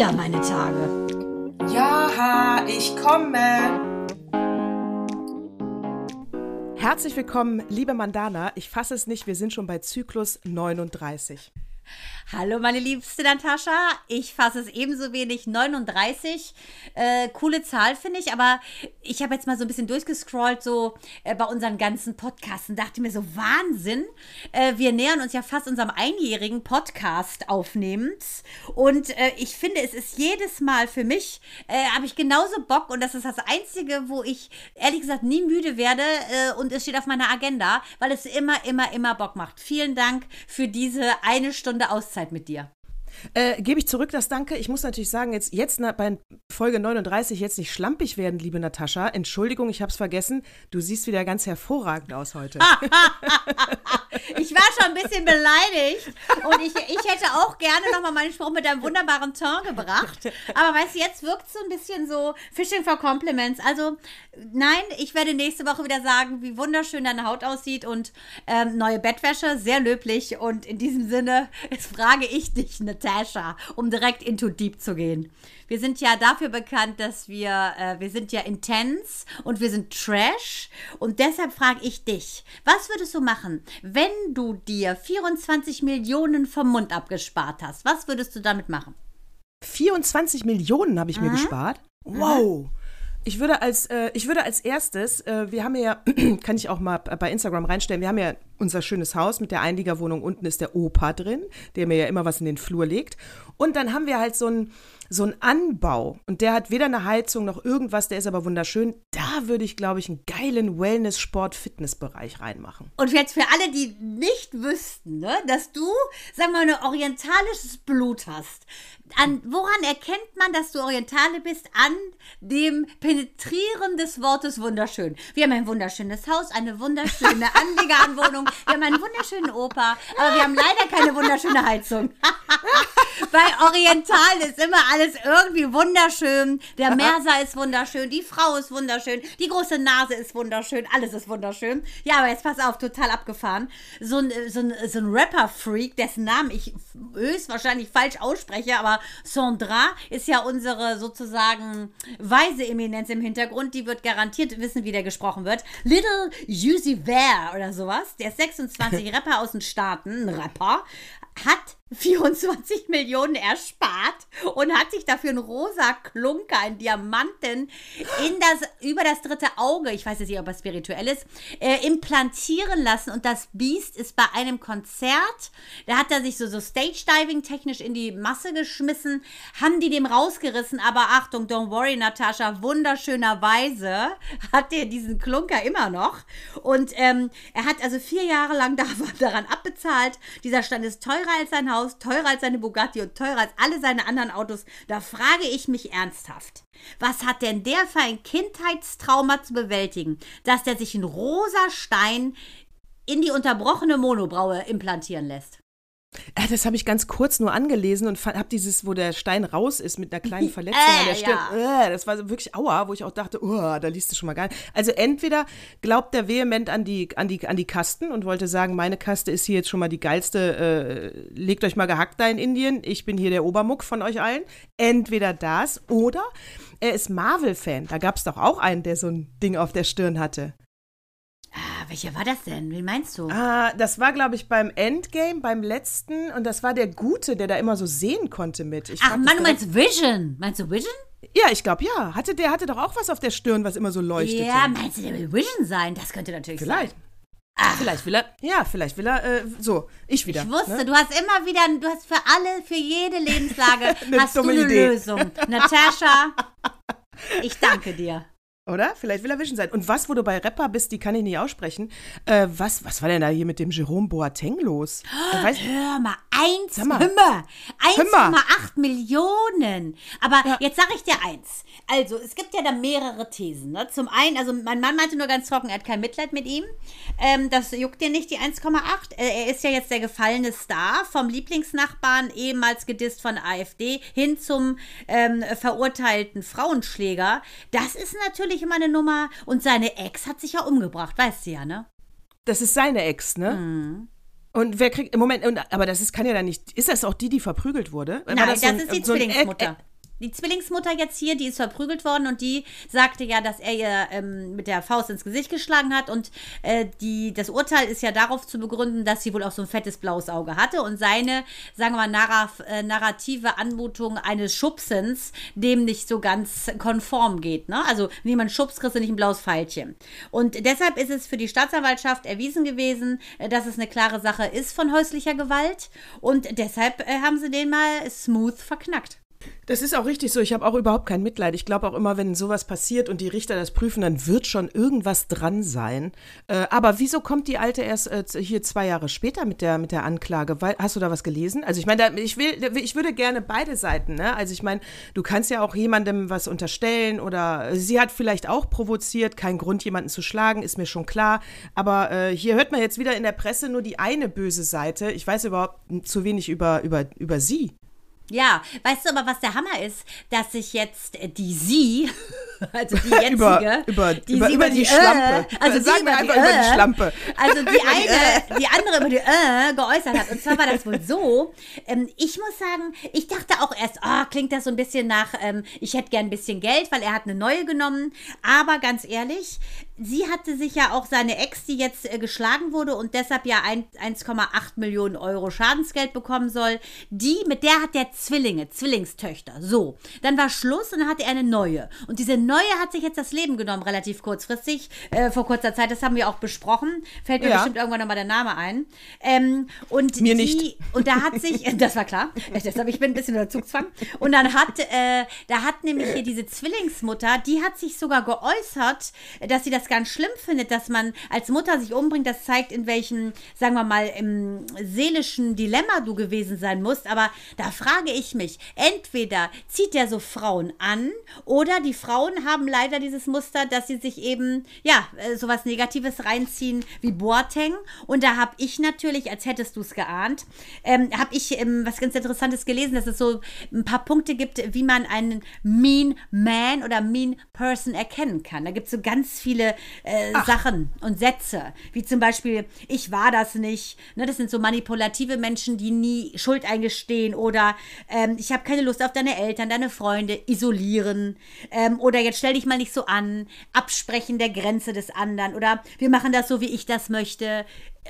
wieder meine Tage. Ja, ich komme. Herzlich willkommen, liebe Mandana. Ich fasse es nicht, wir sind schon bei Zyklus 39. Hallo, meine liebste Natascha. Ich fasse es ebenso wenig. 39. Äh, coole Zahl, finde ich. Aber ich habe jetzt mal so ein bisschen durchgescrollt, so äh, bei unseren ganzen Podcasts und dachte mir so, Wahnsinn. Äh, wir nähern uns ja fast unserem einjährigen Podcast aufnehmens. Und äh, ich finde, es ist jedes Mal für mich, äh, habe ich genauso Bock. Und das ist das Einzige, wo ich ehrlich gesagt nie müde werde. Äh, und es steht auf meiner Agenda, weil es immer, immer, immer Bock macht. Vielen Dank für diese eine Stunde Auszeit Auszeit mit dir. Äh, Gebe ich zurück das Danke. Ich muss natürlich sagen, jetzt, jetzt bei Folge 39 jetzt nicht schlampig werden, liebe Natascha. Entschuldigung, ich habe es vergessen. Du siehst wieder ganz hervorragend aus heute. ich war schon ein bisschen beleidigt und ich, ich hätte auch gerne nochmal meinen Spruch mit einem wunderbaren Ton gebracht. Aber weißt du, jetzt wirkt es so ein bisschen so Fishing for Compliments. Also nein, ich werde nächste Woche wieder sagen, wie wunderschön deine Haut aussieht und ähm, neue Bettwäsche, sehr löblich. Und in diesem Sinne frage ich dich, Natascha, um direkt into deep zu gehen. Wir sind ja dafür bekannt, dass wir, äh, wir sind ja intens und wir sind trash. Und deshalb frage ich dich, was würdest du machen, wenn du dir 24 Millionen vom Mund abgespart hast? Was würdest du damit machen? 24 Millionen habe ich mhm. mir gespart? Wow. Mhm. Ich würde als, äh, ich würde als erstes, äh, wir haben ja, kann ich auch mal bei Instagram reinstellen, wir haben ja unser schönes Haus mit der Einliegerwohnung. Unten ist der Opa drin, der mir ja immer was in den Flur legt. Und dann haben wir halt so ein, so Anbau und der hat weder eine Heizung noch irgendwas, der ist aber wunderschön. Da würde ich, glaube ich, einen geilen Wellness, Sport, Fitnessbereich reinmachen. Und jetzt für alle, die nicht wüssten, ne, dass du, sagen wir mal, ein orientalisches Blut hast. An, woran erkennt man, dass du Orientale bist? An dem Penetrieren des Wortes wunderschön. Wir haben ein wunderschönes Haus, eine wunderschöne Anlegeranwohnung, wir haben einen wunderschönen Opa, aber wir haben leider keine wunderschöne Heizung. Bei Orientalen ist immer alles irgendwie wunderschön. Der Merser ist wunderschön, die Frau ist wunderschön, die große Nase ist wunderschön, alles ist wunderschön. Ja, aber jetzt pass auf, total abgefahren. So ein, so ein, so ein Rapper-Freak, dessen Namen ich höchstwahrscheinlich falsch ausspreche, aber Sandra ist ja unsere sozusagen weise Eminenz im Hintergrund. Die wird garantiert wissen, wie der gesprochen wird. Little Uzi Bear oder sowas. Der ist 26 Rapper aus den Staaten, ein Rapper, hat 24 Millionen erspart und hat sich dafür einen rosa Klunker, einen Diamanten in das, über das dritte Auge, ich weiß jetzt nicht, ob er spirituell ist, äh, implantieren lassen. Und das Biest ist bei einem Konzert, da hat er sich so, so Stage-Diving technisch in die Masse geschmissen, haben die dem rausgerissen, aber Achtung, don't worry, Natascha, wunderschönerweise hat er diesen Klunker immer noch. Und ähm, er hat also vier Jahre lang daran abbezahlt. Dieser Stand ist teurer als sein Haus Haus, teurer als seine Bugatti und teurer als alle seine anderen Autos. Da frage ich mich ernsthaft. Was hat denn der für ein Kindheitstrauma zu bewältigen, dass der sich einen rosa Stein in die unterbrochene Monobraue implantieren lässt? Ja, das habe ich ganz kurz nur angelesen und habe dieses, wo der Stein raus ist mit einer kleinen Verletzung äh, an der Stirn. Ja. Äh, das war wirklich aua, wo ich auch dachte, oh, da liest du schon mal gar nicht. Also entweder glaubt der vehement an die, an, die, an die Kasten und wollte sagen, meine Kaste ist hier jetzt schon mal die geilste, äh, legt euch mal gehackt da in Indien, ich bin hier der Obermuck von euch allen. Entweder das oder er ist Marvel-Fan. Da gab es doch auch einen, der so ein Ding auf der Stirn hatte. Ah, welcher war das denn? Wie meinst du? Ah, das war, glaube ich, beim Endgame, beim letzten. Und das war der Gute, der da immer so sehen konnte mit. Ich Ach, Mann, du meinst Vision? Meinst du Vision? Ja, ich glaube ja. Hatte, der hatte doch auch was auf der Stirn, was immer so leuchtet. Ja, meinst du, der will Vision sein? Das könnte natürlich Vielleicht. sein. Ach. Vielleicht will er, ja, vielleicht will er, äh, so, ich wieder. Ich wusste, ne? du hast immer wieder, du hast für alle, für jede Lebenslage, hast du eine Idee. Lösung. Natascha, ich danke dir. Oder? Vielleicht will er Vision sein. Und was, wo du bei Rapper bist, die kann ich nicht aussprechen. Äh, was, was war denn da hier mit dem Jerome Boateng los? Oh, weiß, hör mal, 1,8 Millionen. Aber ja. jetzt sage ich dir eins. Also, es gibt ja da mehrere Thesen. Ne? Zum einen, also mein Mann meinte nur ganz trocken, er hat kein Mitleid mit ihm. Ähm, das juckt dir nicht, die 1,8. Er ist ja jetzt der gefallene Star vom Lieblingsnachbarn, ehemals gedisst von AfD, hin zum ähm, verurteilten Frauenschläger. Das ist natürlich immer eine Nummer. Und seine Ex hat sich ja umgebracht, weißt du ja, ne? Das ist seine Ex, ne? Mhm. Und wer kriegt, im Moment, und, aber das ist, kann ja dann nicht, ist das auch die, die verprügelt wurde? Nein, das, das so ein, ist die so Zwillingsmutter. Die Zwillingsmutter jetzt hier, die ist verprügelt worden und die sagte ja, dass er ihr ähm, mit der Faust ins Gesicht geschlagen hat und äh, die, das Urteil ist ja darauf zu begründen, dass sie wohl auch so ein fettes blaues Auge hatte und seine, sagen wir mal, narra äh, narrative Anmutung eines Schubsens dem nicht so ganz konform geht. Ne? Also, wenn jemand schubst, kriegst du nicht ein blaues Pfeilchen. Und deshalb ist es für die Staatsanwaltschaft erwiesen gewesen, äh, dass es eine klare Sache ist von häuslicher Gewalt und deshalb äh, haben sie den mal smooth verknackt. Das ist auch richtig so. Ich habe auch überhaupt kein Mitleid. Ich glaube auch immer, wenn sowas passiert und die Richter das prüfen, dann wird schon irgendwas dran sein. Äh, aber wieso kommt die Alte erst äh, hier zwei Jahre später mit der, mit der Anklage? Weil, hast du da was gelesen? Also ich meine, ich ich würde gerne beide Seiten. Ne? Also ich meine, du kannst ja auch jemandem was unterstellen oder sie hat vielleicht auch provoziert. Kein Grund, jemanden zu schlagen, ist mir schon klar. Aber äh, hier hört man jetzt wieder in der Presse nur die eine böse Seite. Ich weiß überhaupt zu wenig über, über, über sie. Ja, weißt du aber, was der Hammer ist? Dass sich jetzt die sie, also die jetzige, über, über, die, über, über die, die Schlampe, äh, also sagen wir einfach die, über die Schlampe, also die eine, die andere über die äh, geäußert hat. Und zwar war das wohl so, ähm, ich muss sagen, ich dachte auch erst, oh, klingt das so ein bisschen nach, ähm, ich hätte gern ein bisschen Geld, weil er hat eine neue genommen. Aber ganz ehrlich, sie hatte sich ja auch seine Ex, die jetzt äh, geschlagen wurde und deshalb ja 1,8 Millionen Euro Schadensgeld bekommen soll, die, mit der hat der Zwillinge, Zwillingstöchter. So. Dann war Schluss und dann hatte er eine neue. Und diese neue hat sich jetzt das Leben genommen, relativ kurzfristig, äh, vor kurzer Zeit. Das haben wir auch besprochen. Fällt mir ja. bestimmt irgendwann nochmal der Name ein. Ähm, und mir die, nicht. Und da hat sich, das war klar, deshalb ich bin ein bisschen unter Zugzwang. Und dann hat, äh, da hat nämlich hier diese Zwillingsmutter, die hat sich sogar geäußert, dass sie das ganz schlimm findet, dass man als Mutter sich umbringt. Das zeigt, in welchem, sagen wir mal, im seelischen Dilemma du gewesen sein musst. Aber da frage ich mich, entweder zieht er so Frauen an oder die Frauen haben leider dieses Muster, dass sie sich eben, ja, äh, sowas Negatives reinziehen wie Boateng. Und da habe ich natürlich, als hättest du es geahnt, ähm, habe ich ähm, was ganz Interessantes gelesen, dass es so ein paar Punkte gibt, wie man einen Mean Man oder Mean Person erkennen kann. Da gibt es so ganz viele äh, Sachen und Sätze, wie zum Beispiel, ich war das nicht. Ne, das sind so manipulative Menschen, die nie Schuld eingestehen oder ähm, ich habe keine Lust auf deine Eltern, deine Freunde, isolieren ähm, oder jetzt stell dich mal nicht so an, absprechen der Grenze des anderen oder wir machen das so, wie ich das möchte,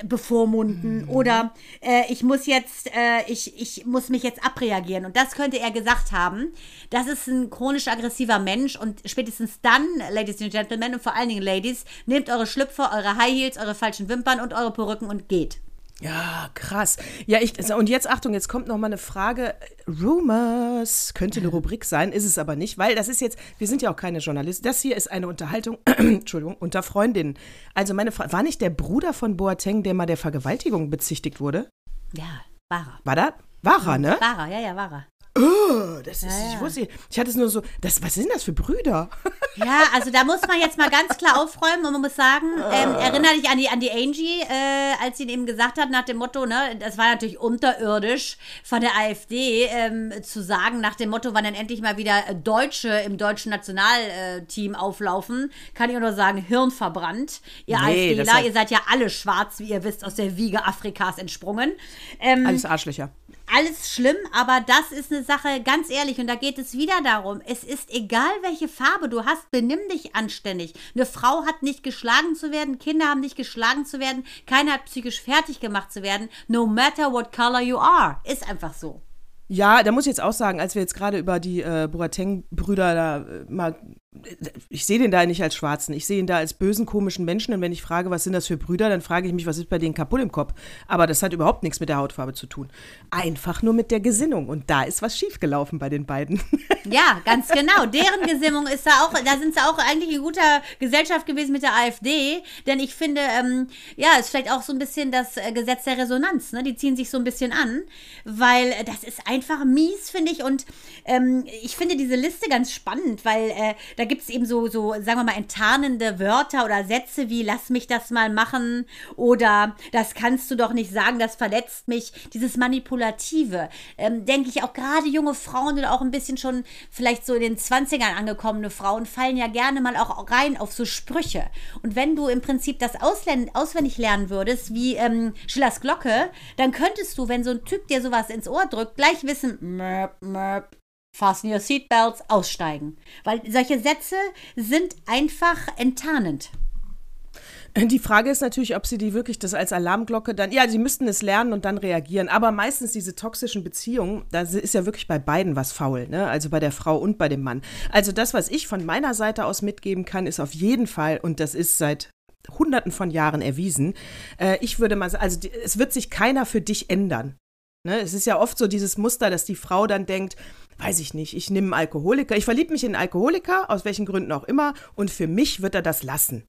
bevormunden mhm. oder äh, ich muss jetzt, äh, ich, ich muss mich jetzt abreagieren. Und das könnte er gesagt haben. Das ist ein chronisch aggressiver Mensch und spätestens dann, Ladies and Gentlemen und vor allen Dingen Ladies, nehmt eure Schlüpfer, eure High Heels, eure falschen Wimpern und eure Perücken und geht. Ja, krass. Ja, ich, und jetzt Achtung, jetzt kommt noch mal eine Frage. Rumors könnte eine Rubrik sein, ist es aber nicht, weil das ist jetzt, wir sind ja auch keine Journalisten. Das hier ist eine Unterhaltung, Entschuldigung, unter Freundinnen. Also meine Frage, war nicht der Bruder von Boateng, der mal der Vergewaltigung bezichtigt wurde? Ja, war er. War da? War er, ne? War er, ja, ja, war er. Oh, das ist, ja, ich wusste, ich hatte es nur so, das, was sind das für Brüder? Ja, also da muss man jetzt mal ganz klar aufräumen und man muss sagen, ähm, erinnere dich an die, an die Angie, äh, als sie eben gesagt hat, nach dem Motto, ne, das war natürlich unterirdisch von der AfD ähm, zu sagen, nach dem Motto, wann dann endlich mal wieder Deutsche im deutschen Nationalteam auflaufen, kann ich nur sagen, Hirn verbrannt. Ihr nee, AfDler, ihr seid ja alle schwarz, wie ihr wisst, aus der Wiege Afrikas entsprungen. Ähm, Alles Arschlöcher alles schlimm, aber das ist eine Sache, ganz ehrlich, und da geht es wieder darum, es ist egal, welche Farbe du hast, benimm dich anständig. Eine Frau hat nicht geschlagen zu werden, Kinder haben nicht geschlagen zu werden, keiner hat psychisch fertig gemacht zu werden, no matter what color you are. Ist einfach so. Ja, da muss ich jetzt auch sagen, als wir jetzt gerade über die äh, Boateng-Brüder da äh, mal ich sehe den da nicht als Schwarzen, ich sehe ihn da als bösen, komischen Menschen. Und wenn ich frage, was sind das für Brüder, dann frage ich mich, was ist bei denen kaputt im Kopf. Aber das hat überhaupt nichts mit der Hautfarbe zu tun. Einfach nur mit der Gesinnung. Und da ist was schiefgelaufen bei den beiden. Ja, ganz genau. Deren Gesinnung ist da auch, da sind sie auch eigentlich in guter Gesellschaft gewesen mit der AfD. Denn ich finde, ähm, ja, ist vielleicht auch so ein bisschen das äh, Gesetz der Resonanz. Ne? Die ziehen sich so ein bisschen an, weil das ist einfach mies, finde ich. Und ähm, ich finde diese Liste ganz spannend, weil äh, da gibt es eben so, so, sagen wir mal, enttarnende Wörter oder Sätze wie lass mich das mal machen oder das kannst du doch nicht sagen, das verletzt mich. Dieses Manipulative, ähm, denke ich auch gerade junge Frauen oder auch ein bisschen schon vielleicht so in den 20ern angekommene Frauen fallen ja gerne mal auch rein auf so Sprüche. Und wenn du im Prinzip das auswendig lernen würdest, wie ähm, Schillers Glocke, dann könntest du, wenn so ein Typ dir sowas ins Ohr drückt, gleich wissen, möp, möp, fasten your seatbelts, aussteigen. Weil solche Sätze sind einfach enttarnend. Die Frage ist natürlich, ob sie die wirklich das als Alarmglocke dann, ja, sie müssten es lernen und dann reagieren. Aber meistens diese toxischen Beziehungen, da ist ja wirklich bei beiden was faul, ne? Also bei der Frau und bei dem Mann. Also das, was ich von meiner Seite aus mitgeben kann, ist auf jeden Fall, und das ist seit Hunderten von Jahren erwiesen. Äh, ich würde mal sagen, also die, es wird sich keiner für dich ändern. Ne? Es ist ja oft so dieses Muster, dass die Frau dann denkt, weiß ich nicht, ich nehme einen Alkoholiker, ich verliebe mich in einen Alkoholiker, aus welchen Gründen auch immer, und für mich wird er das lassen.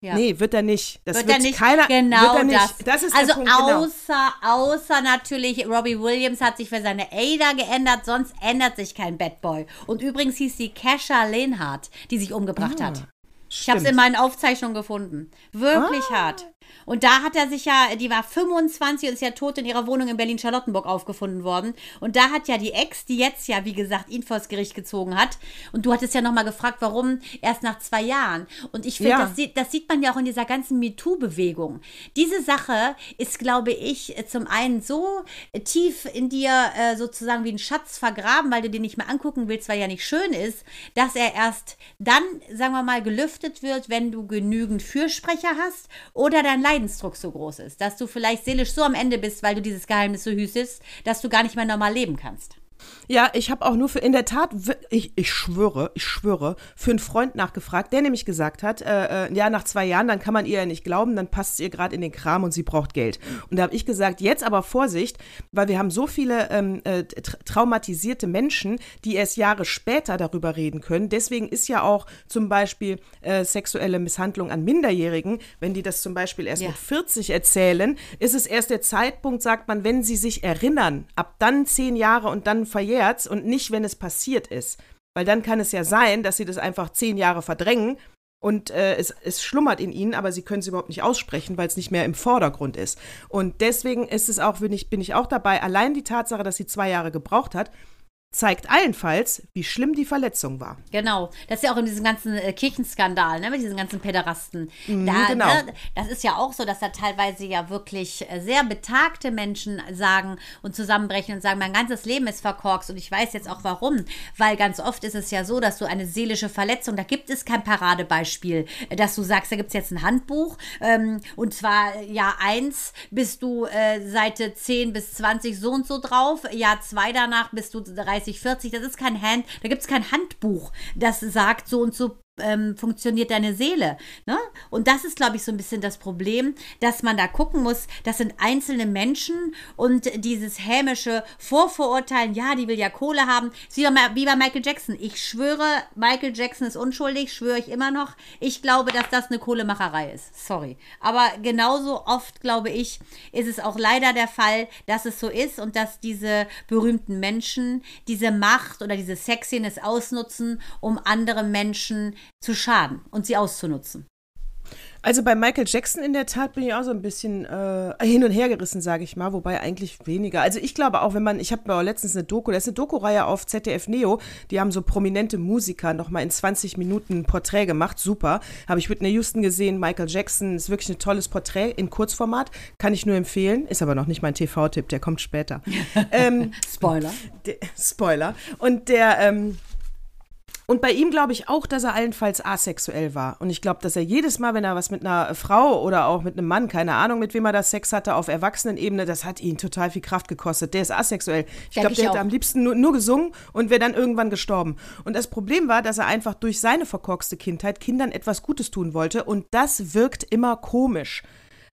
Ja. Nee, wird er nicht. Das wird, wird er nicht. Keiner, genau er das. das ist also Punkt, genau. außer, genau. außer natürlich, Robbie Williams hat sich für seine Ada geändert, sonst ändert sich kein Bad Boy. Und übrigens hieß sie Kesha Lehnhardt, die sich umgebracht ah. hat. Ich habe es in meinen Aufzeichnungen gefunden. Wirklich ah. hart. Und da hat er sich ja, die war 25 und ist ja tot in ihrer Wohnung in Berlin-Charlottenburg aufgefunden worden. Und da hat ja die Ex, die jetzt ja, wie gesagt, ihn vors Gericht gezogen hat. Und du hattest ja nochmal gefragt, warum erst nach zwei Jahren. Und ich finde, ja. das, das, sieht man ja auch in dieser ganzen MeToo-Bewegung. Diese Sache ist, glaube ich, zum einen so tief in dir äh, sozusagen wie ein Schatz vergraben, weil du den nicht mehr angucken willst, weil er ja nicht schön ist, dass er erst dann, sagen wir mal, gelüftet wird, wenn du genügend Fürsprecher hast oder dein Leidensdruck so groß ist, dass du vielleicht seelisch so am Ende bist, weil du dieses Geheimnis so hüstest, dass du gar nicht mehr normal leben kannst. Ja, ich habe auch nur für, in der Tat, ich, ich schwöre, ich schwöre, für einen Freund nachgefragt, der nämlich gesagt hat, äh, äh, ja, nach zwei Jahren, dann kann man ihr ja nicht glauben, dann passt es ihr gerade in den Kram und sie braucht Geld. Und da habe ich gesagt, jetzt aber Vorsicht, weil wir haben so viele ähm, äh, traumatisierte Menschen, die erst Jahre später darüber reden können. Deswegen ist ja auch zum Beispiel äh, sexuelle Misshandlung an Minderjährigen, wenn die das zum Beispiel erst ja. mit 40 erzählen, ist es erst der Zeitpunkt, sagt man, wenn sie sich erinnern, ab dann zehn Jahre und dann verjährt und nicht, wenn es passiert ist. Weil dann kann es ja sein, dass sie das einfach zehn Jahre verdrängen und äh, es, es schlummert in ihnen, aber sie können es überhaupt nicht aussprechen, weil es nicht mehr im Vordergrund ist. Und deswegen ist es auch, bin ich, bin ich auch dabei, allein die Tatsache, dass sie zwei Jahre gebraucht hat, zeigt allenfalls, wie schlimm die Verletzung war. Genau. Das ist ja auch in diesem ganzen äh, Kirchenskandal, ne, mit diesen ganzen Pederasten. Mhm, da, genau. Ne, das ist ja auch so, dass da teilweise ja wirklich äh, sehr betagte Menschen sagen und zusammenbrechen und sagen, mein ganzes Leben ist verkorkst und ich weiß jetzt auch warum. Weil ganz oft ist es ja so, dass du eine seelische Verletzung, da gibt es kein Paradebeispiel, äh, dass du sagst, da gibt es jetzt ein Handbuch ähm, und zwar äh, Jahr 1 bist du äh, Seite 10 bis 20 so und so drauf, Jahr 2 danach bist du 30 30, 40, das ist kein Hand, da gibt es kein Handbuch, das sagt, so und so ähm, funktioniert deine Seele. Ne? Und das ist, glaube ich, so ein bisschen das Problem, dass man da gucken muss, das sind einzelne Menschen und dieses hämische Vorverurteilen, ja, die will ja Kohle haben, wie bei, wie bei Michael Jackson. Ich schwöre, Michael Jackson ist unschuldig, schwöre ich immer noch. Ich glaube, dass das eine Kohlemacherei ist. Sorry. Aber genauso oft, glaube ich, ist es auch leider der Fall, dass es so ist und dass diese berühmten Menschen diese Macht oder diese Sexiness ausnutzen, um andere Menschen zu schaden und sie auszunutzen. Also bei Michael Jackson in der Tat bin ich auch so ein bisschen äh, hin und her gerissen, sage ich mal, wobei eigentlich weniger. Also ich glaube auch, wenn man, ich habe letztens eine Doku, da ist eine Doku-Reihe auf ZDF Neo, die haben so prominente Musiker nochmal in 20 Minuten ein Porträt gemacht, super. Habe ich Whitney Houston gesehen, Michael Jackson, ist wirklich ein tolles Porträt in Kurzformat, kann ich nur empfehlen, ist aber noch nicht mein TV-Tipp, der kommt später. ähm, Spoiler. Spoiler. Und der, ähm, und bei ihm glaube ich auch, dass er allenfalls asexuell war. Und ich glaube, dass er jedes Mal, wenn er was mit einer Frau oder auch mit einem Mann, keine Ahnung, mit wem er das Sex hatte, auf Erwachsenenebene, das hat ihn total viel Kraft gekostet. Der ist asexuell. Ich glaube, der hätte am liebsten nur, nur gesungen und wäre dann irgendwann gestorben. Und das Problem war, dass er einfach durch seine verkorkste Kindheit Kindern etwas Gutes tun wollte. Und das wirkt immer komisch.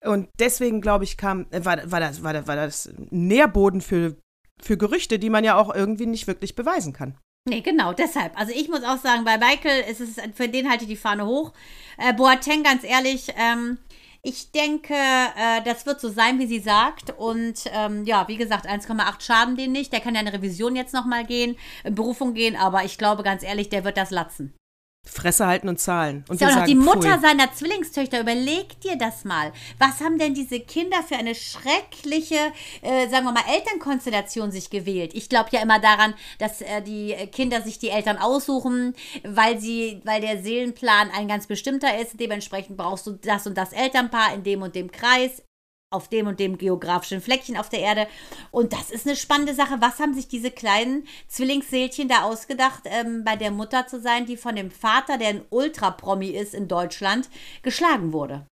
Und deswegen, glaube ich, kam, war, war, das, war, das, war das Nährboden für, für Gerüchte, die man ja auch irgendwie nicht wirklich beweisen kann. Nee, genau, deshalb. Also ich muss auch sagen, bei Michael ist es, für den halte ich die Fahne hoch. Äh, Boateng, ganz ehrlich, ähm, ich denke, äh, das wird so sein, wie sie sagt. Und ähm, ja, wie gesagt, 1,8 schaden den nicht. Der kann ja eine Revision jetzt nochmal gehen, in Berufung gehen, aber ich glaube ganz ehrlich, der wird das latzen. Fresse halten und zahlen. Und ist ja auch noch die Mutter pfui. seiner Zwillingstöchter. Überleg dir das mal. Was haben denn diese Kinder für eine schreckliche, äh, sagen wir mal, Elternkonstellation sich gewählt? Ich glaube ja immer daran, dass äh, die Kinder sich die Eltern aussuchen, weil sie, weil der Seelenplan ein ganz bestimmter ist. Dementsprechend brauchst du das und das Elternpaar in dem und dem Kreis auf dem und dem geografischen Fleckchen auf der Erde. Und das ist eine spannende Sache. Was haben sich diese kleinen Zwillingsseelchen da ausgedacht, ähm, bei der Mutter zu sein, die von dem Vater, der ein Ultra-Promi ist in Deutschland, geschlagen wurde?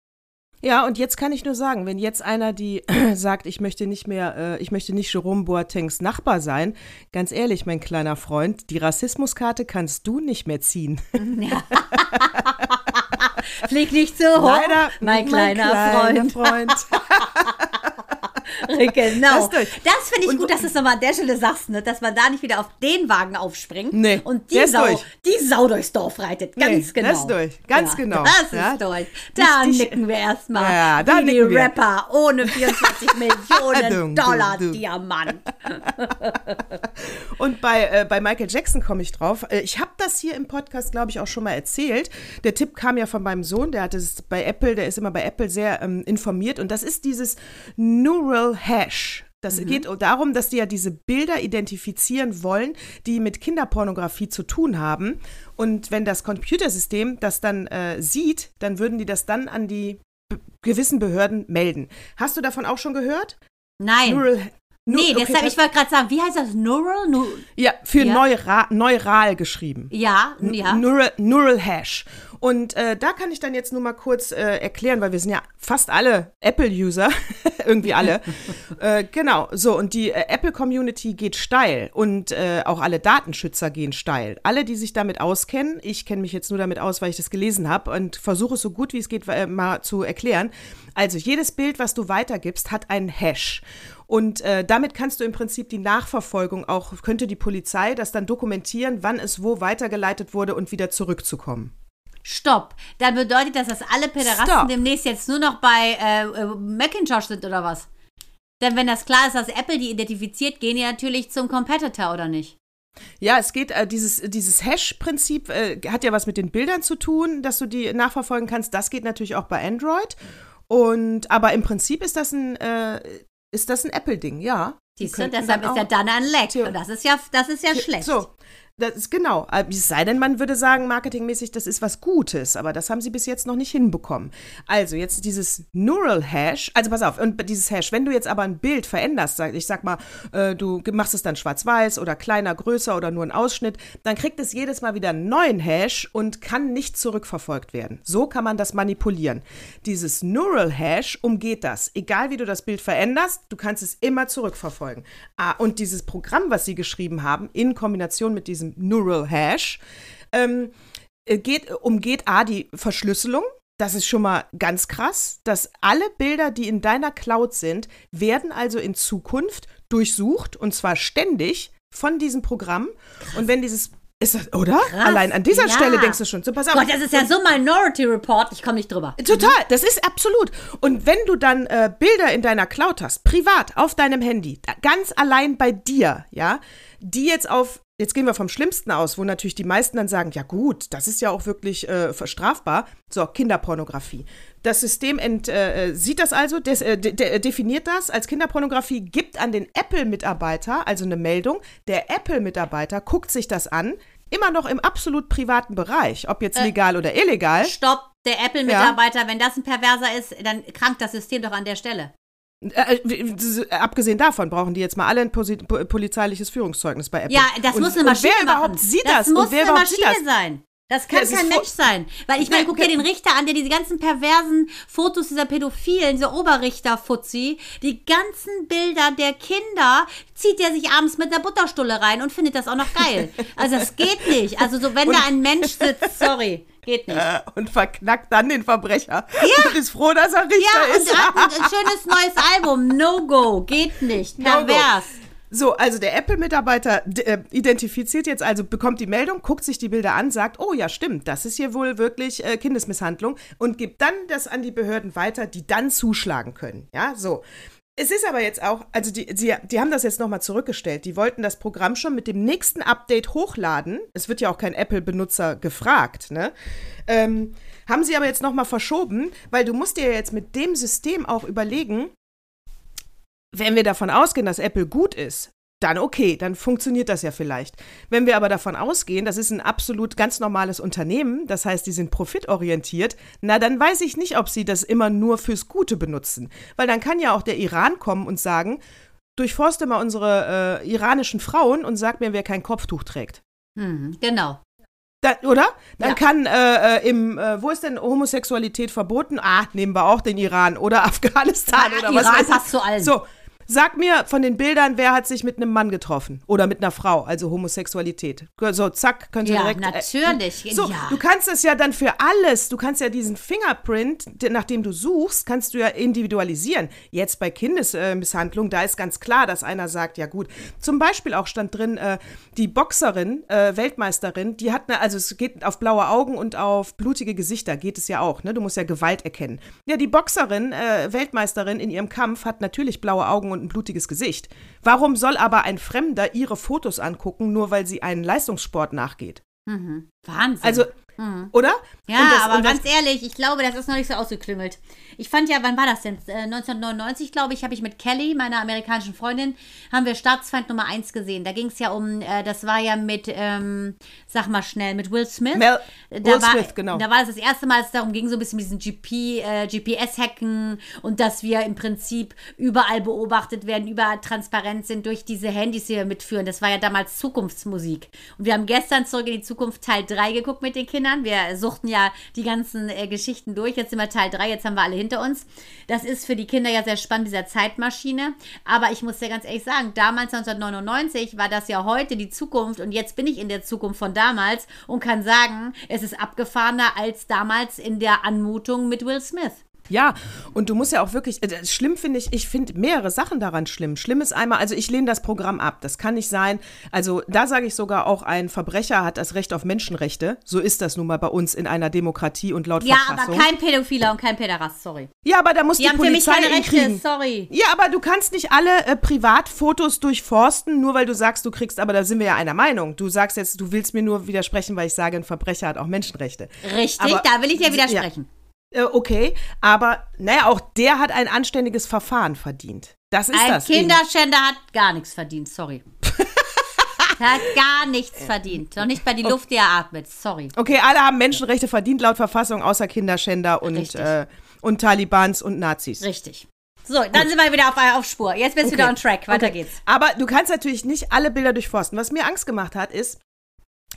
Ja, und jetzt kann ich nur sagen, wenn jetzt einer, die sagt, ich möchte nicht mehr, äh, ich möchte nicht Jerome Boatengs Nachbar sein, ganz ehrlich, mein kleiner Freund, die Rassismuskarte kannst du nicht mehr ziehen. Ja. Flieg nicht so hoch, Leider, mein kleiner, Freund. Freund. genau. Das. Das finde ich Und- gut, dass du es nochmal an der Stelle sagst, ne? dass man da nicht wieder auf den Wagen aufspringt Nee, und die Sau, durch. die Sau durchs Dorf reitet. Ganz Nee, genau. das ist durch. Ganz ja, genau. Das ist Ja. durch. Da dich- nicken wir erstmal. Ja, da wie die wir. Rapper ohne 24 Millionen dum, Dollar dum. Diamant. Und bei, äh, bei Michael Jackson komme ich drauf. Äh, ich habe das hier im Podcast, glaube ich, auch schon mal erzählt. Der Tipp kam ja von meinem Sohn, der hat es bei Apple, der ist immer bei Apple sehr ähm, informiert. Und das ist dieses Neural Hash. Das geht darum, dass die ja diese Bilder identifizieren wollen, die mit Kinderpornografie zu tun haben. Und wenn das Computersystem das dann äh, sieht, dann würden die das dann an die gewissen Behörden melden. Hast du davon auch schon gehört? Nein. Neural Nu- nee, okay, deshalb, ich wollte gerade sagen, wie heißt das? Neural? Nu Ja, für Ja. Neura neural geschrieben. ja, ja. Neural, Neural Hash. Und äh, da kann ich dann jetzt nur mal kurz äh, erklären, weil wir sind ja fast alle Apple-User, irgendwie alle. äh, genau, so und die äh, Apple-Community geht steil und äh, auch alle Datenschützer gehen steil. Alle, die sich damit auskennen, ich kenne mich jetzt nur damit aus, weil ich das gelesen habe und versuche es so gut wie es geht äh, mal zu erklären. Also jedes Bild, was du weitergibst, hat einen Hash. Und äh, damit kannst du im Prinzip die Nachverfolgung auch, könnte die Polizei das dann dokumentieren, wann es wo weitergeleitet wurde und wieder zurückzukommen. Stopp. Dann bedeutet das, dass alle Pederasten Stopp. demnächst jetzt nur noch bei äh, äh, Macintosh sind oder was? Denn wenn das klar ist, dass Apple die identifiziert, gehen die natürlich zum Competitor oder nicht? Ja, es geht, äh, dieses, dieses Hash-Prinzip äh, hat ja was mit den Bildern zu tun, dass du die nachverfolgen kannst. Das geht natürlich auch bei Android. Und, aber im Prinzip ist das ein, äh, ist das ein Apple-Ding, ja. Siehst du, deshalb ist ja dann ein Leck. Und das ist ja, das ist ja schlecht. So, das ist genau. Äh, Es sei denn, man würde sagen, marketingmäßig, das ist was Gutes, aber das haben sie bis jetzt noch nicht hinbekommen. Also jetzt dieses Neural Hash, also pass auf, und dieses Hash, wenn du jetzt aber ein Bild veränderst, ich sag mal, äh, du machst es dann schwarz-weiß oder kleiner, größer oder nur ein Ausschnitt, dann kriegt es jedes Mal wieder einen neuen Hash und kann nicht zurückverfolgt werden. So kann man das manipulieren. Dieses Neural Hash umgeht das. Egal wie du das Bild veränderst, du kannst es immer zurückverfolgen. Ah, und dieses Programm, was sie geschrieben haben, in Kombination mit diesem Neural Hash, ähm, äh, geht, umgeht A, die Verschlüsselung. Das ist schon mal ganz krass, dass alle Bilder, die in deiner Cloud sind, werden also in Zukunft durchsucht und zwar ständig von diesem Programm. Und wenn dieses ist das, oder? Allein an dieser ja. Stelle denkst du schon. So, pass auf. Gott, das ist ja so Minority Report, ich komme nicht drüber. Total, das ist absolut. Und wenn du dann äh, Bilder in deiner Cloud hast, privat auf deinem Handy, ganz allein bei dir, ja, die jetzt auf, jetzt gehen wir vom Schlimmsten aus, wo natürlich die meisten dann sagen, ja gut, das ist ja auch wirklich äh, strafbar, so Kinderpornografie. Das System ent, äh, sieht das also, des, äh, de, de, definiert das als Kinderpornografie, gibt an den Apple-Mitarbeiter also eine Meldung. Der Apple-Mitarbeiter guckt sich das an, immer noch im absolut privaten Bereich, ob jetzt legal oder illegal. Stopp, der Apple-Mitarbeiter, wenn das ein Perverser ist, dann krankt das System doch an der Stelle. Äh, äh, abgesehen davon brauchen die jetzt mal alle ein polizeiliches Führungszeugnis bei Apple. Ja, das und, muss eine und Maschine wer machen. überhaupt sieht das das? muss und wer eine Maschine sein. Das kann Ja, ist kein Mensch sein. Weil ich meine, Ja, guck dir den Richter an, der diese ganzen perversen Fotos dieser Pädophilen, dieser Oberrichter-Fuzzi, die ganzen Bilder der Kinder, zieht der sich abends mit einer Butterstulle rein und findet das auch noch geil. Also das geht nicht. Also so, wenn da ein Mensch sitzt, sorry, geht nicht. Und verknackt dann den Verbrecher. Ja. Und ist froh, dass er Richter Ja, ist. und hat ein, ein schönes neues Album. No go, geht nicht. No. Pervers. So, also der Apple-Mitarbeiter äh, identifiziert jetzt, also bekommt die Meldung, guckt sich die Bilder an, sagt, oh ja, stimmt, das ist hier wohl wirklich äh, Kindesmisshandlung und gibt dann das an die Behörden weiter, die dann zuschlagen können. Ja, so. Es ist aber jetzt auch, also die, die, die haben das jetzt nochmal zurückgestellt. Die wollten das Programm schon mit dem nächsten Update hochladen. Es wird ja auch kein Apple-Benutzer gefragt, ne? Ähm, haben sie aber jetzt nochmal verschoben, weil du musst dir jetzt mit dem System auch überlegen, wenn wir davon ausgehen, dass Apple gut ist, dann okay, dann funktioniert das ja vielleicht. Wenn wir aber davon ausgehen, das ist ein absolut ganz normales Unternehmen, das heißt, die sind profitorientiert, na dann weiß ich nicht, ob sie das immer nur fürs Gute benutzen. Weil dann kann ja auch der Iran kommen und sagen, durchforste mal unsere äh, iranischen Frauen und sag mir, wer kein Kopftuch trägt. Mhm, genau. Da, oder? Dann ja. kann äh, äh, im, äh, wo ist denn Homosexualität verboten? Ah, nehmen wir auch den Iran oder Afghanistan ja, oder Iran was weiß passt zu allen. So, Sag mir von den Bildern, wer hat sich mit einem Mann getroffen oder mit einer Frau, also Homosexualität. So, zack, könnt ihr ja, direkt. natürlich. Äh, so, ja. du kannst es ja dann für alles, du kannst ja diesen Fingerprint, nach dem du suchst, kannst du ja individualisieren. Jetzt bei Kindesmisshandlung, da ist ganz klar, dass einer sagt, ja gut. Zum Beispiel auch stand drin, äh, die Boxerin, äh, Weltmeisterin, die hat eine, also es geht auf blaue Augen und auf blutige Gesichter, geht es ja auch, ne? Du musst ja Gewalt erkennen. Ja, die Boxerin, äh, Weltmeisterin in ihrem Kampf hat natürlich blaue Augen und ein blutiges Gesicht. Warum soll aber ein Fremder ihre Fotos angucken, nur weil sie einen Leistungssport nachgeht? Mhm. Wahnsinn. Also, mhm. oder? Ja, das, aber ganz ehrlich, ich glaube, das ist noch nicht so ausgeklüngelt. Ich fand ja, wann war das denn? 1999, äh, glaube ich, habe ich mit Kelly, meiner amerikanischen Freundin, haben wir Staatsfeind Nummer 1 gesehen. Da ging es ja um, äh, das war ja mit, ähm, sag mal schnell, mit Will Smith. Mel da Will war, Smith, genau. Da war es das, das erste Mal, als es darum ging, so ein bisschen mit diesen GP, äh, GPS-Hacken und dass wir im Prinzip überall beobachtet werden, überall transparent sind durch diese Handys, die wir mitführen. Das war ja damals Zukunftsmusik. Und wir haben gestern zurück in die Zukunft Teil 3 geguckt mit den Kindern. Wir suchten ja die ganzen äh, Geschichten durch. Jetzt sind wir Teil 3, jetzt haben wir alle hinter uns. Das ist für die Kinder ja sehr spannend, dieser Zeitmaschine. Aber ich muss dir ganz ehrlich sagen, damals 1999 war das ja heute die Zukunft und jetzt bin ich in der Zukunft von damals und kann sagen, es ist abgefahrener als damals in der Anmutung mit Will Smith. Ja, und du musst ja auch wirklich, äh, schlimm finde ich, ich finde mehrere Sachen daran schlimm. Schlimm ist einmal, also ich lehne das Programm ab. Das kann nicht sein. Also da sage ich sogar auch, ein Verbrecher hat das Recht auf Menschenrechte. So ist das nun mal bei uns in einer Demokratie und laut ja, Verfassung. Ja, aber kein Pädophiler und kein Päderast, sorry. Ja, aber da muss die, die haben Polizei für mich keine Rechte, sorry. Ja, aber du kannst nicht alle äh, Privatfotos durchforsten, nur weil du sagst, du kriegst, aber da sind wir ja einer Meinung. Du sagst jetzt, du willst mir nur widersprechen, weil ich sage, ein Verbrecher hat auch Menschenrechte. Richtig, aber, da will ich dir widersprechen. Ja. Äh, okay, aber naja, auch der hat ein anständiges Verfahren verdient. Das ist ein das. Kinderschänder hat gar nichts verdient, sorry. er hat gar nichts verdient. Noch nicht bei die Luft, die er atmet. Sorry. Okay, alle haben Menschenrechte verdient laut Verfassung, außer Kinderschänder und, äh, und Talibans und Nazis. Richtig. So, dann Gut. sind wir wieder auf, auf Spur. Jetzt bist du okay. wieder on track. Weiter okay. geht's. Aber du kannst natürlich nicht alle Bilder durchforsten. Was mir Angst gemacht hat, ist,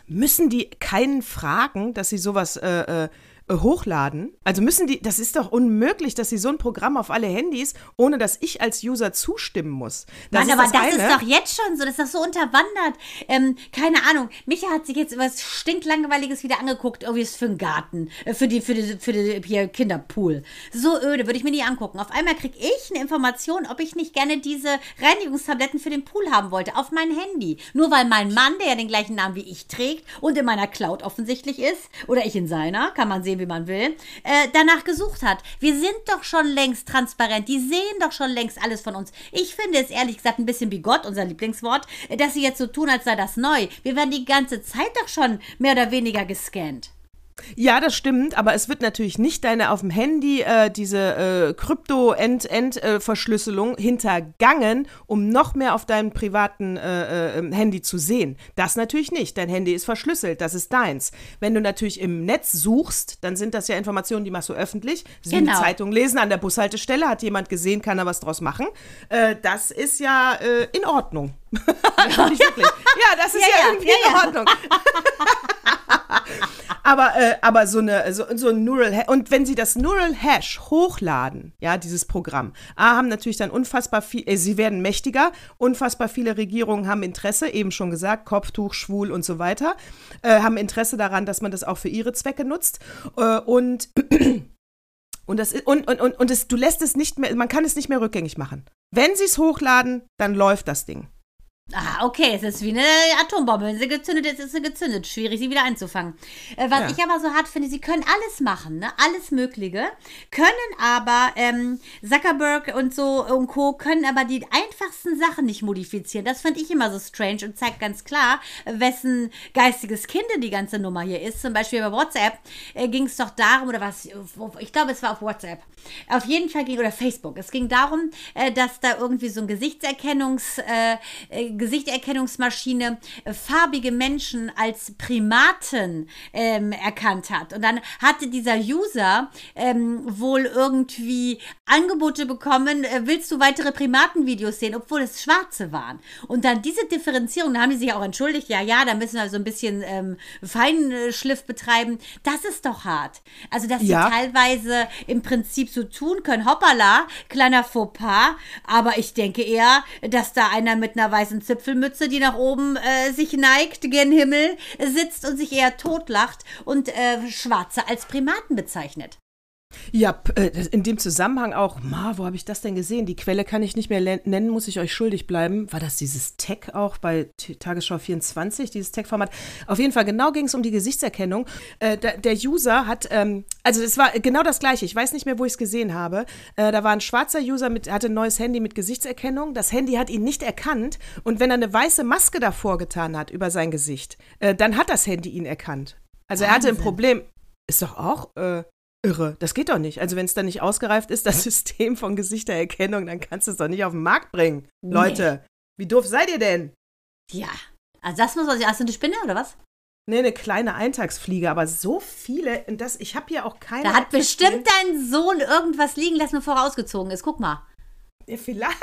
müssen die keinen fragen, dass sie sowas äh, äh äh, hochladen. Also müssen die, das ist doch unmöglich, dass sie so ein Programm auf alle Handys, ohne dass ich als User zustimmen muss. Das Mann, aber das, das ist doch jetzt schon so, das ist doch so unterwandert. Ähm, keine Ahnung, Micha hat sich jetzt was stinklangweiliges wieder angeguckt, irgendwie ist für einen Garten, äh, für die, für die, für die hier Kinderpool. So öde, würde ich mir nie angucken. Auf einmal kriege ich eine Information, ob ich nicht gerne diese Reinigungstabletten für den Pool haben wollte, auf mein Handy. Nur weil mein Mann, der ja den gleichen Namen wie ich trägt und in meiner Cloud offensichtlich ist, oder ich in seiner, kann man sehen, sehen, wie man will, äh, danach gesucht hat. Wir sind doch schon längst transparent. Die sehen doch schon längst alles von uns. Ich finde es ehrlich gesagt ein bisschen bigott, unser Lieblingswort, äh, dass sie jetzt so tun, als sei das neu. Wir werden die ganze Zeit doch schon mehr oder weniger gescannt. Ja, das stimmt, aber es wird natürlich nicht deine auf dem Handy äh, diese äh, Krypto-End-End-Verschlüsselung äh, hintergangen, um noch mehr auf deinem privaten äh, äh, Handy zu sehen. Das natürlich nicht. Dein Handy ist verschlüsselt, das ist deins. Wenn du natürlich im Netz suchst, dann sind das ja Informationen, die machst du öffentlich. Das genau. die Zeitung lesen an der Bushaltestelle, hat jemand gesehen, kann er was draus machen. Äh, das ist ja in Ordnung. ja. ja, das ist ja, ja irgendwie in Ordnung. aber, äh, aber so, eine, so, so ein Neural Hash. Und wenn sie das Neural Hash hochladen, ja, dieses Programm, A, haben natürlich dann unfassbar viel, äh, sie werden mächtiger, unfassbar viele Regierungen haben Interesse, eben schon gesagt, Kopftuch, schwul und so weiter, äh, haben Interesse daran, dass man das auch für ihre Zwecke nutzt. Äh, und. Und, das, und, und, und, und das, du lässt es nicht mehr, man kann es nicht mehr rückgängig machen. Wenn sie es hochladen, dann läuft das Ding. Ah, okay, es ist wie eine Atombombe. Wenn sie gezündet ist, ist sie gezündet. Schwierig, sie wieder einzufangen. Äh, was Ja. ich aber so hart finde, sie können alles machen, ne? Alles Mögliche. Können aber, ähm, Zuckerberg und so und Co. können aber die einfachsten Sachen nicht modifizieren. Das finde ich immer so strange und zeigt ganz klar, wessen geistiges Kind die ganze Nummer hier ist. Zum Beispiel bei WhatsApp äh, ging es doch darum, oder was, ich glaube, es war auf WhatsApp. Auf jeden Fall ging, oder Facebook, es ging darum, äh, dass da irgendwie so ein Gesichtserkennungs, Gesichtserkennungsmaschine äh, farbige Menschen als Primaten ähm, erkannt hat. Und dann hatte dieser User ähm, wohl irgendwie Angebote bekommen, äh, willst du weitere Primatenvideos sehen, obwohl es schwarze waren. Und dann diese Differenzierung, da haben die sich auch entschuldigt, ja, ja, da müssen wir so ein bisschen ähm, Feinschliff betreiben. Das ist doch hart. Also, dass Ja. sie teilweise im Prinzip so tun können, hoppala, kleiner Fauxpas, aber ich denke eher, dass da einer mit einer weißen Zipfelmütze, die nach oben äh, sich neigt, gen Himmel, sitzt und sich eher totlacht und äh, Schwarze als Primaten bezeichnet. Ja, äh, in dem Zusammenhang auch, ma, wo habe ich das denn gesehen? Die Quelle kann ich nicht mehr nennen, muss ich euch schuldig bleiben. War das dieses Tech auch bei Tagesschau 24, dieses Tech-Format? Auf jeden Fall, genau ging es um die Gesichtserkennung. Äh, da, der User hat, ähm, also es war genau das Gleiche, ich weiß nicht mehr, wo ich es gesehen habe. Äh, da war ein schwarzer User, mit, hatte ein neues Handy mit Gesichtserkennung. Das Handy hat ihn nicht erkannt und wenn er eine weiße Maske davor getan hat über sein Gesicht, äh, dann hat das Handy ihn erkannt. Also er hatte ein Wahnsinn. Problem. Ist doch auch äh, irre. Das geht doch nicht. Also wenn es dann nicht ausgereift ist, das System von Gesichtererkennung, dann kannst du es doch nicht auf den Markt bringen. Nee. Leute, wie doof seid ihr denn? Ja. Also das muss man sich. Hast du eine Spinne oder was? Nee, eine kleine Eintagsfliege, aber so viele, das, ich habe hier auch keine. Da hat bestimmt dein Sohn irgendwas liegen lassen, bevor er ausgezogen ist. Guck mal. Ja, Vielleicht.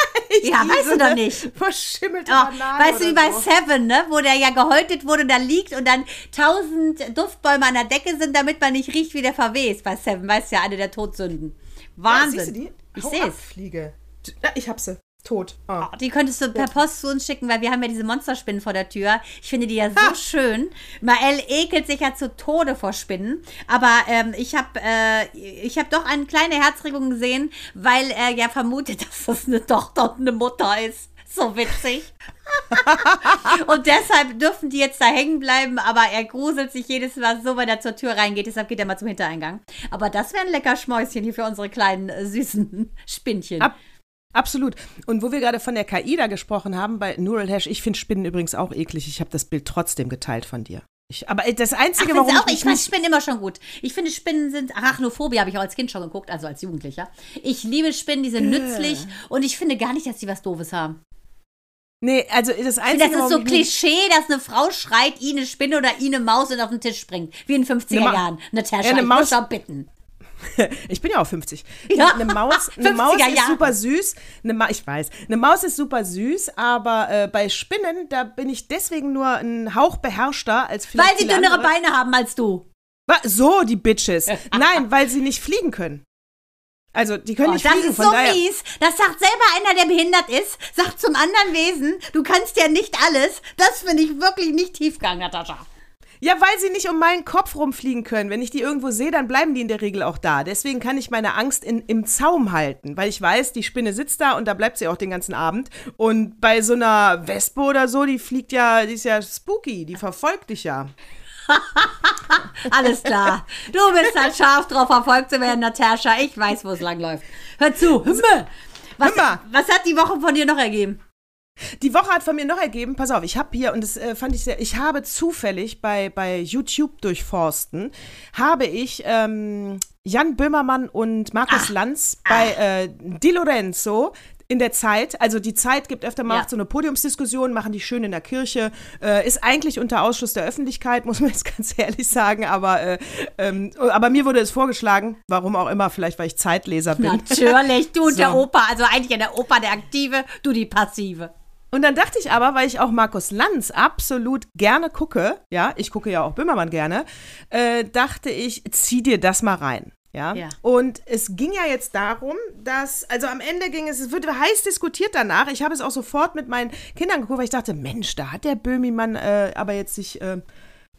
Ja, weißt du doch nicht. Verschimmelte Oh, Banane weißt du, wie bei so. Seven, ne? Wo der ja gehäutet wurde, da liegt und dann tausend Duftbäume an der Decke sind, damit man nicht riecht, wie der verwest. Bei Seven, weißt du ja, eine der Todsünden. Wahnsinn. Ja, siehst du die? Ich sehe es. Fliege. Ja, ich hab sie. Tot. Ah. Die könntest du per Post zu uns schicken, weil wir haben ja diese Monsterspinnen vor der Tür. Ich finde die ja so schön. Mael ekelt sich ja zu Tode vor Spinnen. Aber ähm, ich habe äh, ich hab doch eine kleine Herzregung gesehen, weil er ja vermutet, dass das eine Tochter und eine Mutter ist. So witzig. und deshalb dürfen die jetzt da hängen bleiben, aber er gruselt sich jedes Mal so, wenn er zur Tür reingeht. Deshalb geht er mal zum Hintereingang. Aber das wäre ein lecker Schmäuschen hier für unsere kleinen äh, süßen Spinnchen. Ab, absolut. Und wo wir gerade von der KI da gesprochen haben, bei Neural Hash, ich finde Spinnen übrigens auch eklig. Ich habe das Bild trotzdem geteilt von dir. Ich, aber das Einzige, Ach, warum auch? ich Ich fand Spinnen immer schon gut. Ich finde, Spinnen sind, Arachnophobie habe ich auch als Kind schon geguckt, also als Jugendlicher. Ich liebe Spinnen, die sind nützlich und ich finde gar nicht, dass die was Doofes haben. Nee, also das Ich finde, Einzige, das ist so ich Klischee, dass eine Frau schreit, ihn eine Spinne oder ihn eine Maus und auf den Tisch springt. Wie in den 50er Eine Ma- Jahren. Natascha, Ja, eine ich Maus- muss doch bitten. Ich bin ja auch 50. Ja. Eine Maus, eine 50er Maus ist Jahre. super süß. Eine Ma ich weiß. Eine Maus ist super süß, aber äh, bei Spinnen, da bin ich deswegen nur ein Hauch beherrschter als vielleicht Weil sie dünnere andere. Beine haben als du. So, die Bitches. Nein, weil sie nicht fliegen können. Also, die können Oh, nicht das fliegen, ist von so daher. mies. Das sagt selber einer, der behindert ist, sagt zum anderen Wesen, du kannst ja nicht alles. Das finde ich wirklich nicht Tiefgang, Natascha. Ja, weil sie nicht um meinen Kopf rumfliegen können. Wenn ich die irgendwo sehe, dann bleiben die in der Regel auch da. Deswegen kann ich meine Angst in, im Zaum halten, weil ich weiß, die Spinne sitzt da und da bleibt sie auch den ganzen Abend. Und bei so einer Wespe oder so, die fliegt ja, die ist ja spooky, die verfolgt dich ja. Alles klar. Du bist halt scharf drauf, verfolgt zu werden, Natascha. Ich weiß, wo es langläuft. Hör zu. Hümme. Was, Hümme. was hat die Woche von dir noch ergeben? Die Woche hat von mir noch ergeben, pass auf, ich habe hier, und das äh, fand ich sehr, ich habe zufällig bei, bei YouTube durchforsten, habe ich ähm, Jan Böhmermann und Markus Lanz bei äh, Di Lorenzo in der Zeit, also die Zeit gibt öfter mal Ja. auch so eine Podiumsdiskussion, machen die schön in der Kirche, äh, ist eigentlich unter Ausschluss der Öffentlichkeit, muss man jetzt ganz ehrlich sagen, aber, äh, ähm, aber mir wurde es vorgeschlagen, warum auch immer, vielleicht weil ich Zeitleser bin. Natürlich, du und So. der Opa. Also eigentlich ja der Opa, der Aktive, du die Passive. Und dann dachte ich aber, weil ich auch Markus Lanz absolut gerne gucke, ja, ich gucke ja auch Böhmermann gerne, äh, dachte ich, zieh dir das mal rein. Ja? Ja. Und es ging ja jetzt darum, dass, also am Ende ging es, es wird heiß diskutiert danach. Ich habe es auch sofort mit meinen Kindern geguckt, weil ich dachte, Mensch, da hat der Böhmimann äh, aber jetzt sich, äh,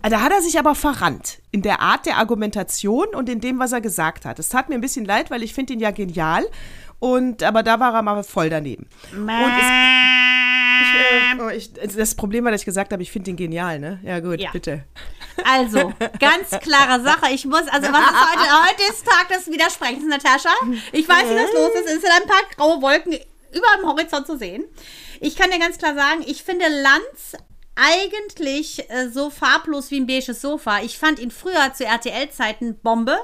da hat er sich aber verrannt in der Art der Argumentation und in dem, was er gesagt hat. Es tat mir ein bisschen leid, weil ich finde ihn ja genial. Und aber da war er mal voll daneben. Und es, ich, oh, ich, das Problem war, dass ich gesagt habe, ich finde ihn genial, ne? Ja, gut, ja. bitte. Also, ganz klare Sache. Ich muss, also was ist heute? Heute ist Tag des Widersprechens, Natascha. Ich weiß, wie das los ist. Es sind ein paar graue Wolken über dem Horizont zu sehen. Ich kann dir ganz klar sagen, ich finde Lanz eigentlich äh, so farblos wie ein beiges Sofa. Ich fand ihn früher zu RTL-Zeiten Bombe.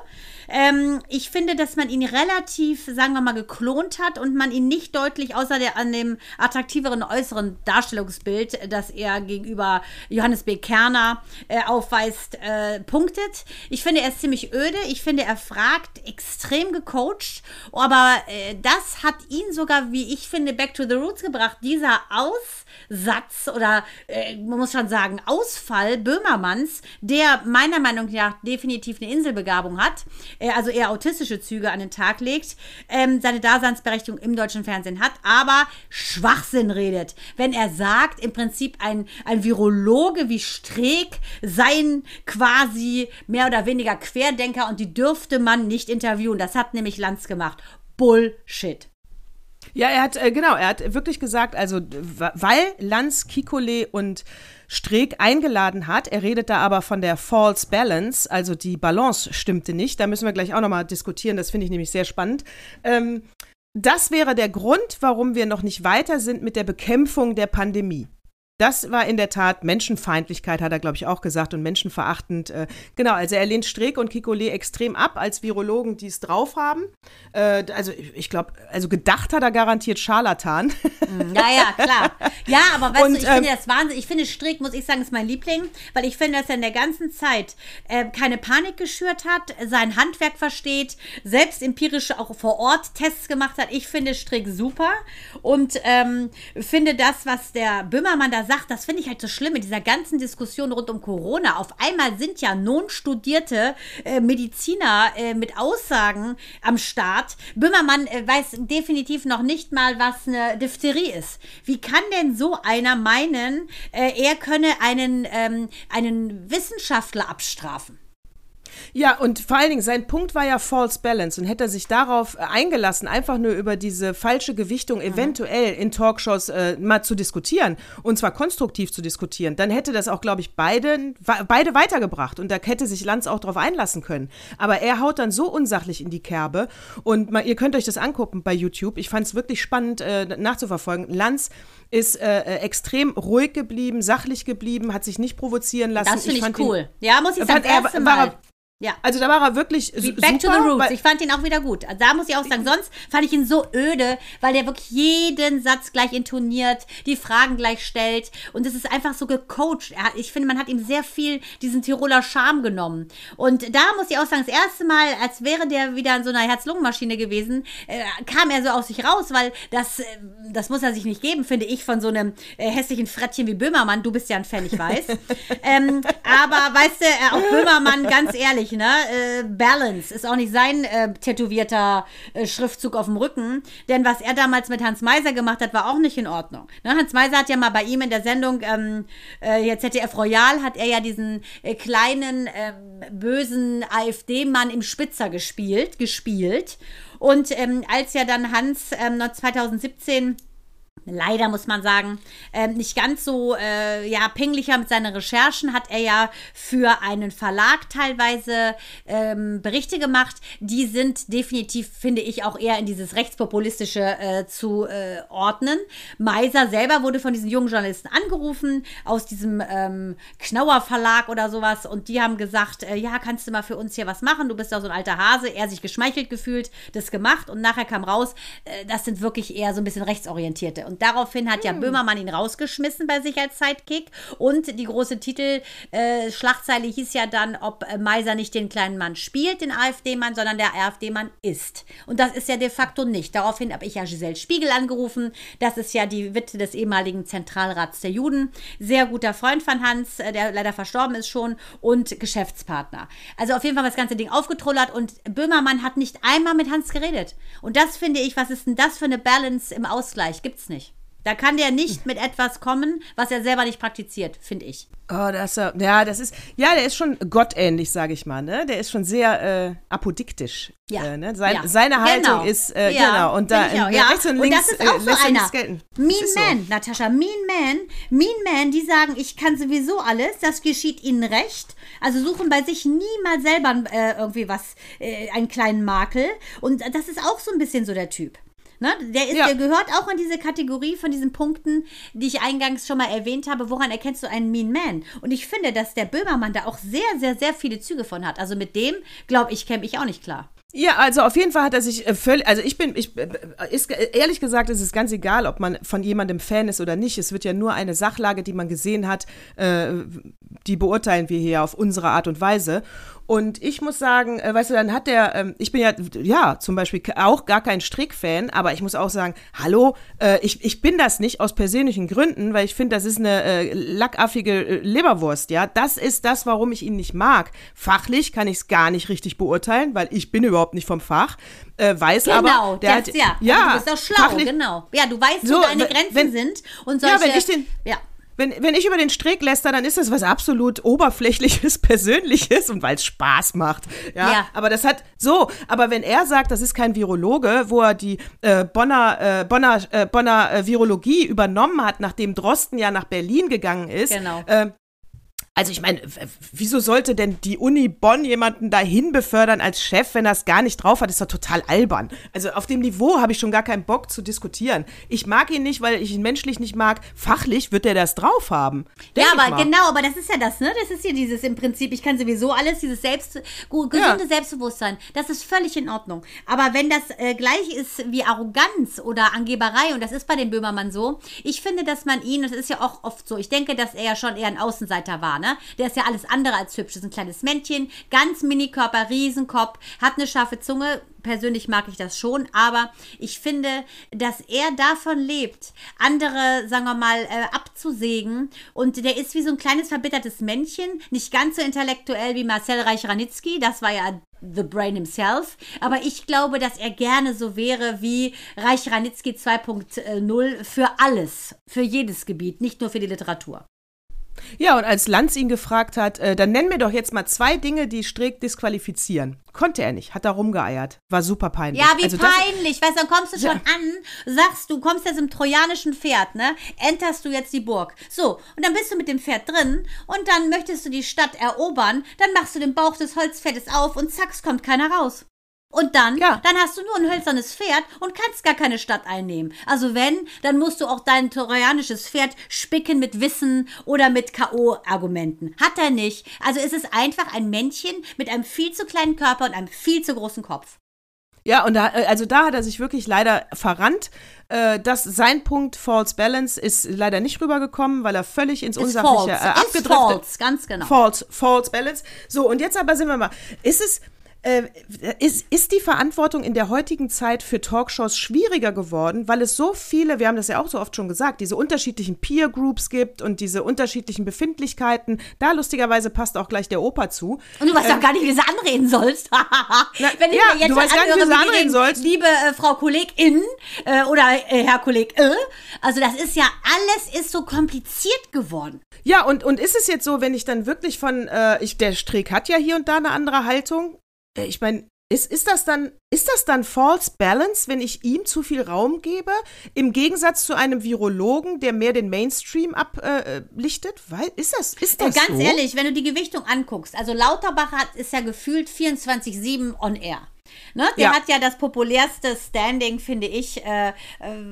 Ähm, ich finde, dass man ihn relativ, sagen wir mal, geklont hat und man ihn nicht deutlich außer der, an dem attraktiveren äußeren Darstellungsbild, das er gegenüber Johannes B. Kerner äh, aufweist, äh, punktet. Ich finde, er ist ziemlich öde. Ich finde, er fragt extrem gecoacht. Aber äh, das hat ihn sogar, wie ich finde, back to the roots gebracht. Dieser Aussatz oder äh, man muss schon sagen, Ausfall Böhmermanns, der meiner Meinung nach definitiv eine Inselbegabung hat, äh, also eher autistische Züge an den Tag legt, ähm, seine Daseinsberechtigung im deutschen Fernsehen hat, aber Schwachsinn redet. Wenn er sagt, im Prinzip ein, ein Virologe wie Streeck seien quasi mehr oder weniger Querdenker und die dürfte man nicht interviewen. Das hat nämlich Lanz gemacht. Bullshit. Ja, er hat, äh, genau, er hat wirklich gesagt, also, weil Lanz, Kikole und Streeck eingeladen hat. Er redet da aber von der False Balance, also die Balance stimmte nicht. Da müssen wir gleich auch nochmal diskutieren, das finde ich nämlich sehr spannend. Ähm, das wäre der Grund, warum wir noch nicht weiter sind mit der Bekämpfung der Pandemie. Das war in der Tat Menschenfeindlichkeit, hat er, glaube ich, auch gesagt, und menschenverachtend. Äh, genau, also er lehnt Streeck und Kikole extrem ab als Virologen, die es drauf haben. Äh, also ich glaube, also gedacht hat er garantiert Scharlatan. Mm, ja, ja, klar. Ja, aber weißt und, du, ich ähm, finde das Wahnsinn. Ich finde Streeck, muss ich sagen, ist mein Liebling, weil ich finde, dass er in der ganzen Zeit äh, keine Panik geschürt hat, sein Handwerk versteht, selbst empirisch auch vor Ort Tests gemacht hat. Ich finde Streeck super und ähm, finde das, was der Böhmermann da sagt, sagt, das finde ich halt so schlimm in dieser ganzen Diskussion rund um Corona. Auf einmal sind ja non studierte äh, Mediziner äh, mit Aussagen am Start. Böhmermann äh, weiß definitiv noch nicht mal, was eine Diphtherie ist. Wie kann denn so einer meinen, äh, er könne einen, ähm, einen Wissenschaftler abstrafen? Ja, und vor allen Dingen, sein Punkt war ja False Balance und hätte er sich darauf äh, eingelassen, einfach nur über diese falsche Gewichtung mhm. eventuell in Talkshows äh, mal zu diskutieren und zwar konstruktiv zu diskutieren, dann hätte das auch, glaube ich, beide, beide weitergebracht und da hätte sich Lanz auch drauf einlassen können. Aber er haut dann so unsachlich in die Kerbe und mal, ihr könnt euch das angucken bei YouTube. Ich fand es wirklich spannend äh, nachzuverfolgen. Lanz ist äh, äh, extrem ruhig geblieben, sachlich geblieben, hat sich nicht provozieren lassen. Das finde ich, ich cool. Ihn, ja, muss ich sagen, er, erste Mal. War, ja. Also da war er wirklich Wie Back to the Roots. Ich fand ihn auch wieder gut. Da muss ich auch sagen, sonst fand ich ihn so öde, weil der wirklich jeden Satz gleich intoniert, die Fragen gleich stellt und es ist einfach so gecoacht. Ich finde, man hat ihm sehr viel diesen Tiroler Charme genommen. Und da muss ich auch sagen, das erste Mal, als wäre der wieder in so einer Herz-Lungen-Maschine gewesen, äh, kam er so aus sich raus, weil das, äh, das muss er sich nicht geben, finde ich, von so einem äh, hässlichen Frettchen wie Böhmermann. Du bist ja ein Fan, ich weiß. ähm, aber weißt du, äh, auch Böhmermann, ganz ehrlich, ne? Äh, Balance ist auch nicht sein äh, tätowierter äh, Schriftzug auf dem Rücken. Denn was er damals mit Hans Meiser gemacht hat, war auch nicht in Ordnung. Ne? Hans Meiser hat ja mal bei ihm in der Sendung, ähm, äh, jetzt ZDF Royal, hat er ja diesen äh, kleinen, ähm, bösen AfD-Mann im Spitzer gespielt, gespielt. Und ähm, als ja dann Hans ähm, 2017 Leider muss man sagen, äh, nicht ganz so äh, ja, pinglicher mit seinen Recherchen hat er ja für einen Verlag teilweise ähm, Berichte gemacht. Die sind definitiv, finde ich, auch eher in dieses rechtspopulistische äh, zu äh, ordnen. Meiser selber wurde von diesen jungen Journalisten angerufen aus diesem ähm, Knauer Verlag oder sowas und die haben gesagt, äh, ja, kannst du mal für uns hier was machen? Du bist ja so ein alter Hase. Er sich geschmeichelt gefühlt, das gemacht und nachher kam raus, äh, das sind wirklich eher so ein bisschen rechtsorientierte. Und daraufhin hat ja hm. Böhmermann ihn rausgeschmissen bei sich als Sidekick. Und die große Titelschlagzeile äh, hieß ja dann, ob äh, Meiser nicht den kleinen Mann spielt, den AfD-Mann, sondern der AfD-Mann ist. Und das ist ja de facto nicht. Daraufhin habe ich ja Giselle Spiegel angerufen. Das ist ja die Witwe des ehemaligen Zentralrats der Juden. Sehr guter Freund von Hans, äh, der leider verstorben ist schon, und Geschäftspartner. Also auf jeden Fall das ganze Ding aufgetrullert und Böhmermann hat nicht einmal mit Hans geredet. Und das finde ich, was ist denn das für eine Balance im Ausgleich? Gibt's nicht. Da kann der nicht mit etwas kommen, was er selber nicht praktiziert, finde ich. Oh, das, ja, das ist, ja, der ist schon gottähnlich, sage ich mal, ne? Der ist schon sehr äh, apodiktisch. Ja. Äh, ne? Sein, ja. Seine Haltung genau. ist, äh, ja. genau, und da ja. rechts und links und das ist auch äh, so einer. Mean Man, so. Natascha, Mean Man, Mean Man, die sagen, ich kann sowieso alles, das geschieht ihnen recht. Also suchen bei sich nie mal selber äh, irgendwie was, äh, einen kleinen Makel. Und das ist auch so ein bisschen so der Typ. Ne? Der, ist, ja. der gehört auch in diese Kategorie von diesen Punkten, die ich eingangs schon mal erwähnt habe. Woran erkennst du einen Mean Man? Und ich finde, dass der Böhmermann da auch sehr, sehr, sehr viele Züge von hat. Also mit dem, glaube ich, käme ich auch nicht klar. Ja, also auf jeden Fall hat er sich äh, völlig, also ich bin, ich, äh, ist, ehrlich gesagt, ist es ganz egal, ob man von jemandem Fan ist oder nicht. Es wird ja nur eine Sachlage, die man gesehen hat, äh, die beurteilen wir hier auf unsere Art und Weise. Und ich muss sagen, äh, weißt du, dann hat der, ähm, ich bin ja, ja, zum Beispiel auch gar kein Strick-Fan, aber ich muss auch sagen, hallo, äh, ich, ich bin das nicht aus persönlichen Gründen, weil ich finde, das ist eine äh, lackaffige äh, Leberwurst, ja. Das ist das, warum ich ihn nicht mag. Fachlich kann ich es gar nicht richtig beurteilen, weil ich bin überhaupt nicht vom Fach. Äh, weiß genau, aber, der das, hat, ja, ja, also du bist auch schlau, fachlich, genau. Ja, du weißt, so, wo deine Grenzen wenn, sind und solche, ja, wenn ich den, ja wenn, wenn ich über den Strick läster, dann ist das was absolut oberflächliches, persönliches und weil es Spaß macht. Ja? ja? Aber das hat so, aber wenn er sagt, das ist kein Virologe, wo er die äh, Bonner, äh, Bonner, äh, Bonner äh, Virologie übernommen hat, nachdem Drosten ja nach Berlin gegangen ist, genau. Also ich meine, wieso sollte denn die Uni Bonn jemanden dahin befördern als Chef, wenn er es gar nicht drauf hat? Das ist doch total albern. Also auf dem Niveau habe ich schon gar keinen Bock zu diskutieren. Ich mag ihn nicht, weil ich ihn menschlich nicht mag. Fachlich wird er das drauf haben. Ja, aber genau, aber das ist ja das, ne? Das ist ja dieses im Prinzip, ich kann sowieso alles, dieses Selbst, gesunde ja. Selbstbewusstsein. Das ist völlig in Ordnung. Aber wenn das äh, gleich ist wie Arroganz oder Angeberei, und das ist bei dem Böhmermann so, ich finde, dass man ihn, das ist ja auch oft so, ich denke, dass er ja schon eher ein Außenseiter war, ne? Der ist ja alles andere als hübsch. Das ist ein kleines Männchen, ganz Minikörper, Riesenkopf, hat eine scharfe Zunge. Persönlich mag ich das schon, aber ich finde, dass er davon lebt, andere, sagen wir mal, äh, abzusägen. Und der ist wie so ein kleines verbittertes Männchen, nicht ganz so intellektuell wie Marcel Reich-Ranitzky. Das war ja The Brain himself. Aber ich glaube, dass er gerne so wäre wie Reich Ranitzky 2.0 für alles, für jedes Gebiet, nicht nur für die Literatur. Ja, und als Lanz ihn gefragt hat, äh, dann nenn mir doch jetzt mal zwei Dinge, die Streeck disqualifizieren. Konnte er nicht, hat da rumgeeiert. War super peinlich. Ja, wie also peinlich. Weißt du, dann kommst du schon ja. an, sagst du, kommst jetzt im trojanischen Pferd, ne? Enterst du jetzt die Burg. So, und dann bist du mit dem Pferd drin und dann möchtest du die Stadt erobern, dann machst du den Bauch des Holzpferdes auf und zack, kommt keiner raus. Und dann, ja. dann hast du nur ein hölzernes Pferd und kannst gar keine Stadt einnehmen. Also wenn, dann musst du auch dein trojanisches Pferd spicken mit Wissen oder mit K.O.-Argumenten. Hat er nicht. Also ist es einfach ein Männchen mit einem viel zu kleinen Körper und einem viel zu großen Kopf. Ja, und da, äh, also da hat er sich wirklich leider verrannt. Äh, das, sein Punkt False Balance ist leider nicht rübergekommen, weil er völlig ins Unsachliche äh, abgedriftet. False, ganz genau. False, false Balance. So, und jetzt aber sind wir mal. Ist es, äh, ist, ist die Verantwortung in der heutigen Zeit für Talkshows schwieriger geworden, weil es so viele, wir haben das ja auch so oft schon gesagt, diese unterschiedlichen Peer Groups gibt und diese unterschiedlichen Befindlichkeiten. Da lustigerweise passt auch gleich der Opa zu. Und du weißt ähm, doch gar nicht, wie du sie anreden sollst. Wenn ich ja, mir jetzt du weißt gar nicht, wie du anreden sollst. Liebe äh, Frau Kollegin äh, oder äh, Herr Kolleg, äh, also das ist ja, alles ist so kompliziert geworden. Ja, und, und ist es jetzt so, wenn ich dann wirklich von, äh, ich, der Strick hat ja hier und da eine andere Haltung, ich meine, ist, ist, das dann, ist das dann False Balance, wenn ich ihm zu viel Raum gebe? Im Gegensatz zu einem Virologen, der mehr den Mainstream ablichtet? Äh, Weil, ist das, ist das ja, Ganz so? ehrlich, wenn du die Gewichtung anguckst, also Lauterbach hat, ist ja gefühlt 24-7 on air. Ne? Der ja. hat ja das populärste Standing, finde ich, äh, äh,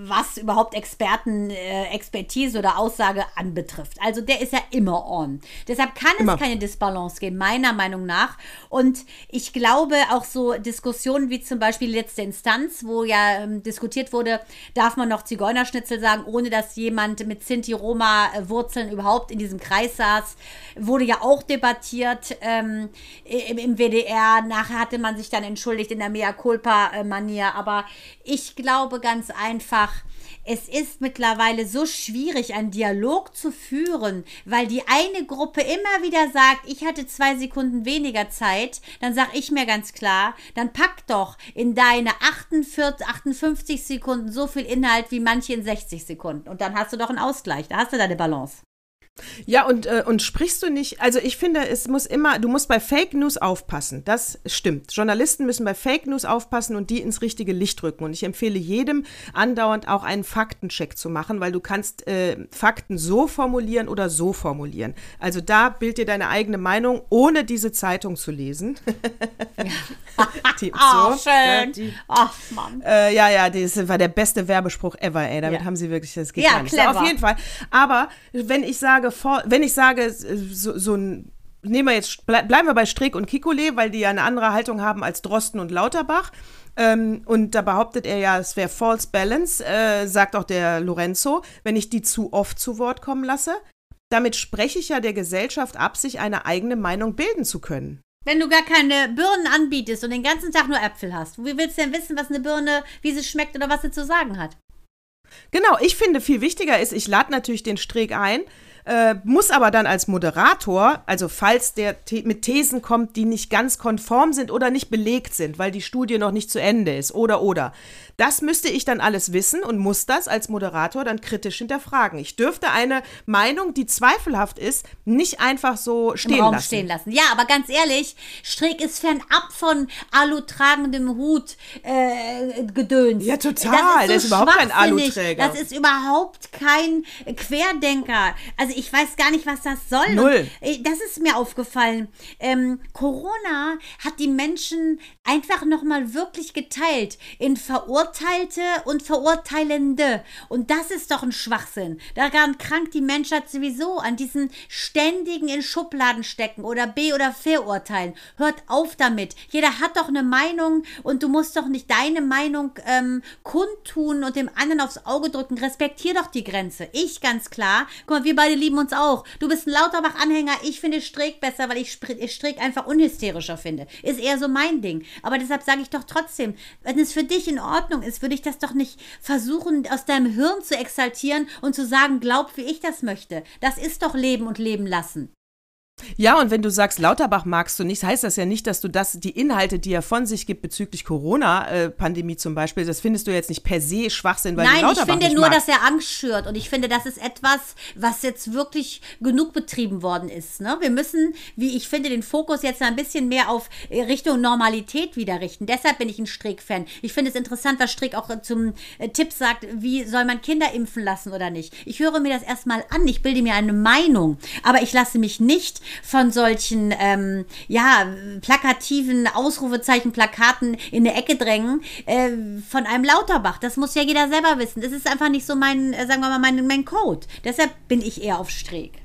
was überhaupt Experten, äh, Expertise oder Aussage anbetrifft. Also der ist ja immer on. Deshalb kann immer. es keine Disbalance geben, meiner Meinung nach. Und ich glaube auch so Diskussionen wie zum Beispiel letzte Instanz, wo ja ähm, diskutiert wurde, darf man noch Zigeunerschnitzel sagen, ohne dass jemand mit Sinti-Roma-Wurzeln überhaupt in diesem Kreis saß, wurde ja auch debattiert ähm, im, im WDR. Nachher hatte man sich dann entschuldigt, in der Mea Culpa-Manier, aber ich glaube ganz einfach, es ist mittlerweile so schwierig, einen Dialog zu führen, weil die eine Gruppe immer wieder sagt, ich hatte zwei Sekunden weniger Zeit, dann sage ich mir ganz klar, dann pack doch in deine 48, 58 Sekunden so viel Inhalt wie manche in 60 Sekunden. Und dann hast du doch einen Ausgleich, da hast du deine Balance. Ja, und, äh, und sprichst du nicht, also ich finde, es muss immer, du musst bei Fake News aufpassen. Das stimmt. Journalisten müssen bei Fake News aufpassen und die ins richtige Licht rücken. Und ich empfehle jedem andauernd auch einen Faktencheck zu machen, weil du kannst äh, Fakten so formulieren oder so formulieren. Also da bild dir deine eigene Meinung, ohne diese Zeitung zu lesen. die, oh, so, schön. Ja, Ach, Mann. Äh, ja, ja, das war der beste Werbespruch ever, ey. Damit ja. haben sie wirklich, das geht ja. Clever. Auf jeden Fall. Aber wenn ich sage, wenn ich sage, so, so ein nehmen wir jetzt, bleiben wir bei Strick und Kikole, weil die ja eine andere Haltung haben als Drosten und Lauterbach. Ähm, und da behauptet er ja, es wäre False Balance, äh, sagt auch der Lorenzo, wenn ich die zu oft zu Wort kommen lasse. Damit spreche ich ja der Gesellschaft ab, sich eine eigene Meinung bilden zu können. Wenn du gar keine Birnen anbietest und den ganzen Tag nur Äpfel hast, wie willst du denn wissen, was eine Birne, wie sie schmeckt oder was sie zu sagen hat? Genau, ich finde viel wichtiger ist, ich lade natürlich den Strick ein, äh, muss aber dann als Moderator, also falls der mit Thesen kommt, die nicht ganz konform sind oder nicht belegt sind, weil die Studie noch nicht zu Ende ist oder oder, das müsste ich dann alles wissen und muss das als Moderator dann kritisch hinterfragen. Ich dürfte eine Meinung, die zweifelhaft ist, nicht einfach so stehen Im Raum lassen. stehen lassen. Ja, aber ganz ehrlich, Strick ist fernab von alutragendem Hut äh, gedöns. Ja, total. Das ist, so das ist überhaupt kein Aluträger. Das ist überhaupt kein Querdenker. Also ich weiß gar nicht, was das soll. Null. Und äh, das ist mir aufgefallen. Ähm, Corona hat die Menschen einfach nochmal wirklich geteilt in Verurteilungen Verurteilte und Verurteilende. Und das ist doch ein Schwachsinn. Daran krankt die Menschheit sowieso an diesen ständigen in Schubladen stecken oder be- oder verurteilen. Hört auf damit. Jeder hat doch eine Meinung und du musst doch nicht deine Meinung ähm, kundtun und dem anderen aufs Auge drücken. Respektier doch die Grenze. Ich ganz klar. Guck mal, wir beide lieben uns auch. Du bist ein Lauterbach-Anhänger. Ich finde Streeck besser, weil ich Streeck einfach unhysterischer finde. Ist eher so mein Ding. Aber deshalb sage ich doch trotzdem, wenn es für dich in Ordnung Meinung ist, würde ich das doch nicht versuchen, aus deinem Hirn zu exaltieren und zu sagen, glaub, wie ich das möchte. Das ist doch Leben und Leben lassen. Ja, und wenn du sagst, Lauterbach magst du nicht, heißt das ja nicht, dass du das, die Inhalte, die er von sich gibt bezüglich Corona-Pandemie zum Beispiel, das findest du jetzt nicht per se Schwachsinn, weil Nein, Lauterbach ich finde nur, magst. dass er Angst schürt. Und ich finde, das ist etwas, was jetzt wirklich genug betrieben worden ist. Ne? Wir müssen, wie ich finde, den Fokus jetzt ein bisschen mehr auf äh, Richtung Normalität wieder richten. Deshalb bin ich ein Strick-Fan. Ich finde es interessant, was Strick auch zum äh, Tipp sagt, wie soll man Kinder impfen lassen oder nicht. Ich höre mir das erstmal an, ich bilde mir eine Meinung, aber ich lasse mich nicht von solchen, ähm, ja, plakativen Ausrufezeichen, Plakaten in eine Ecke drängen äh, von einem Lauterbach. Das muss ja jeder selber wissen. Das ist einfach nicht so mein, äh, sagen wir mal, mein, mein Code. Deshalb bin ich eher auf Streeck.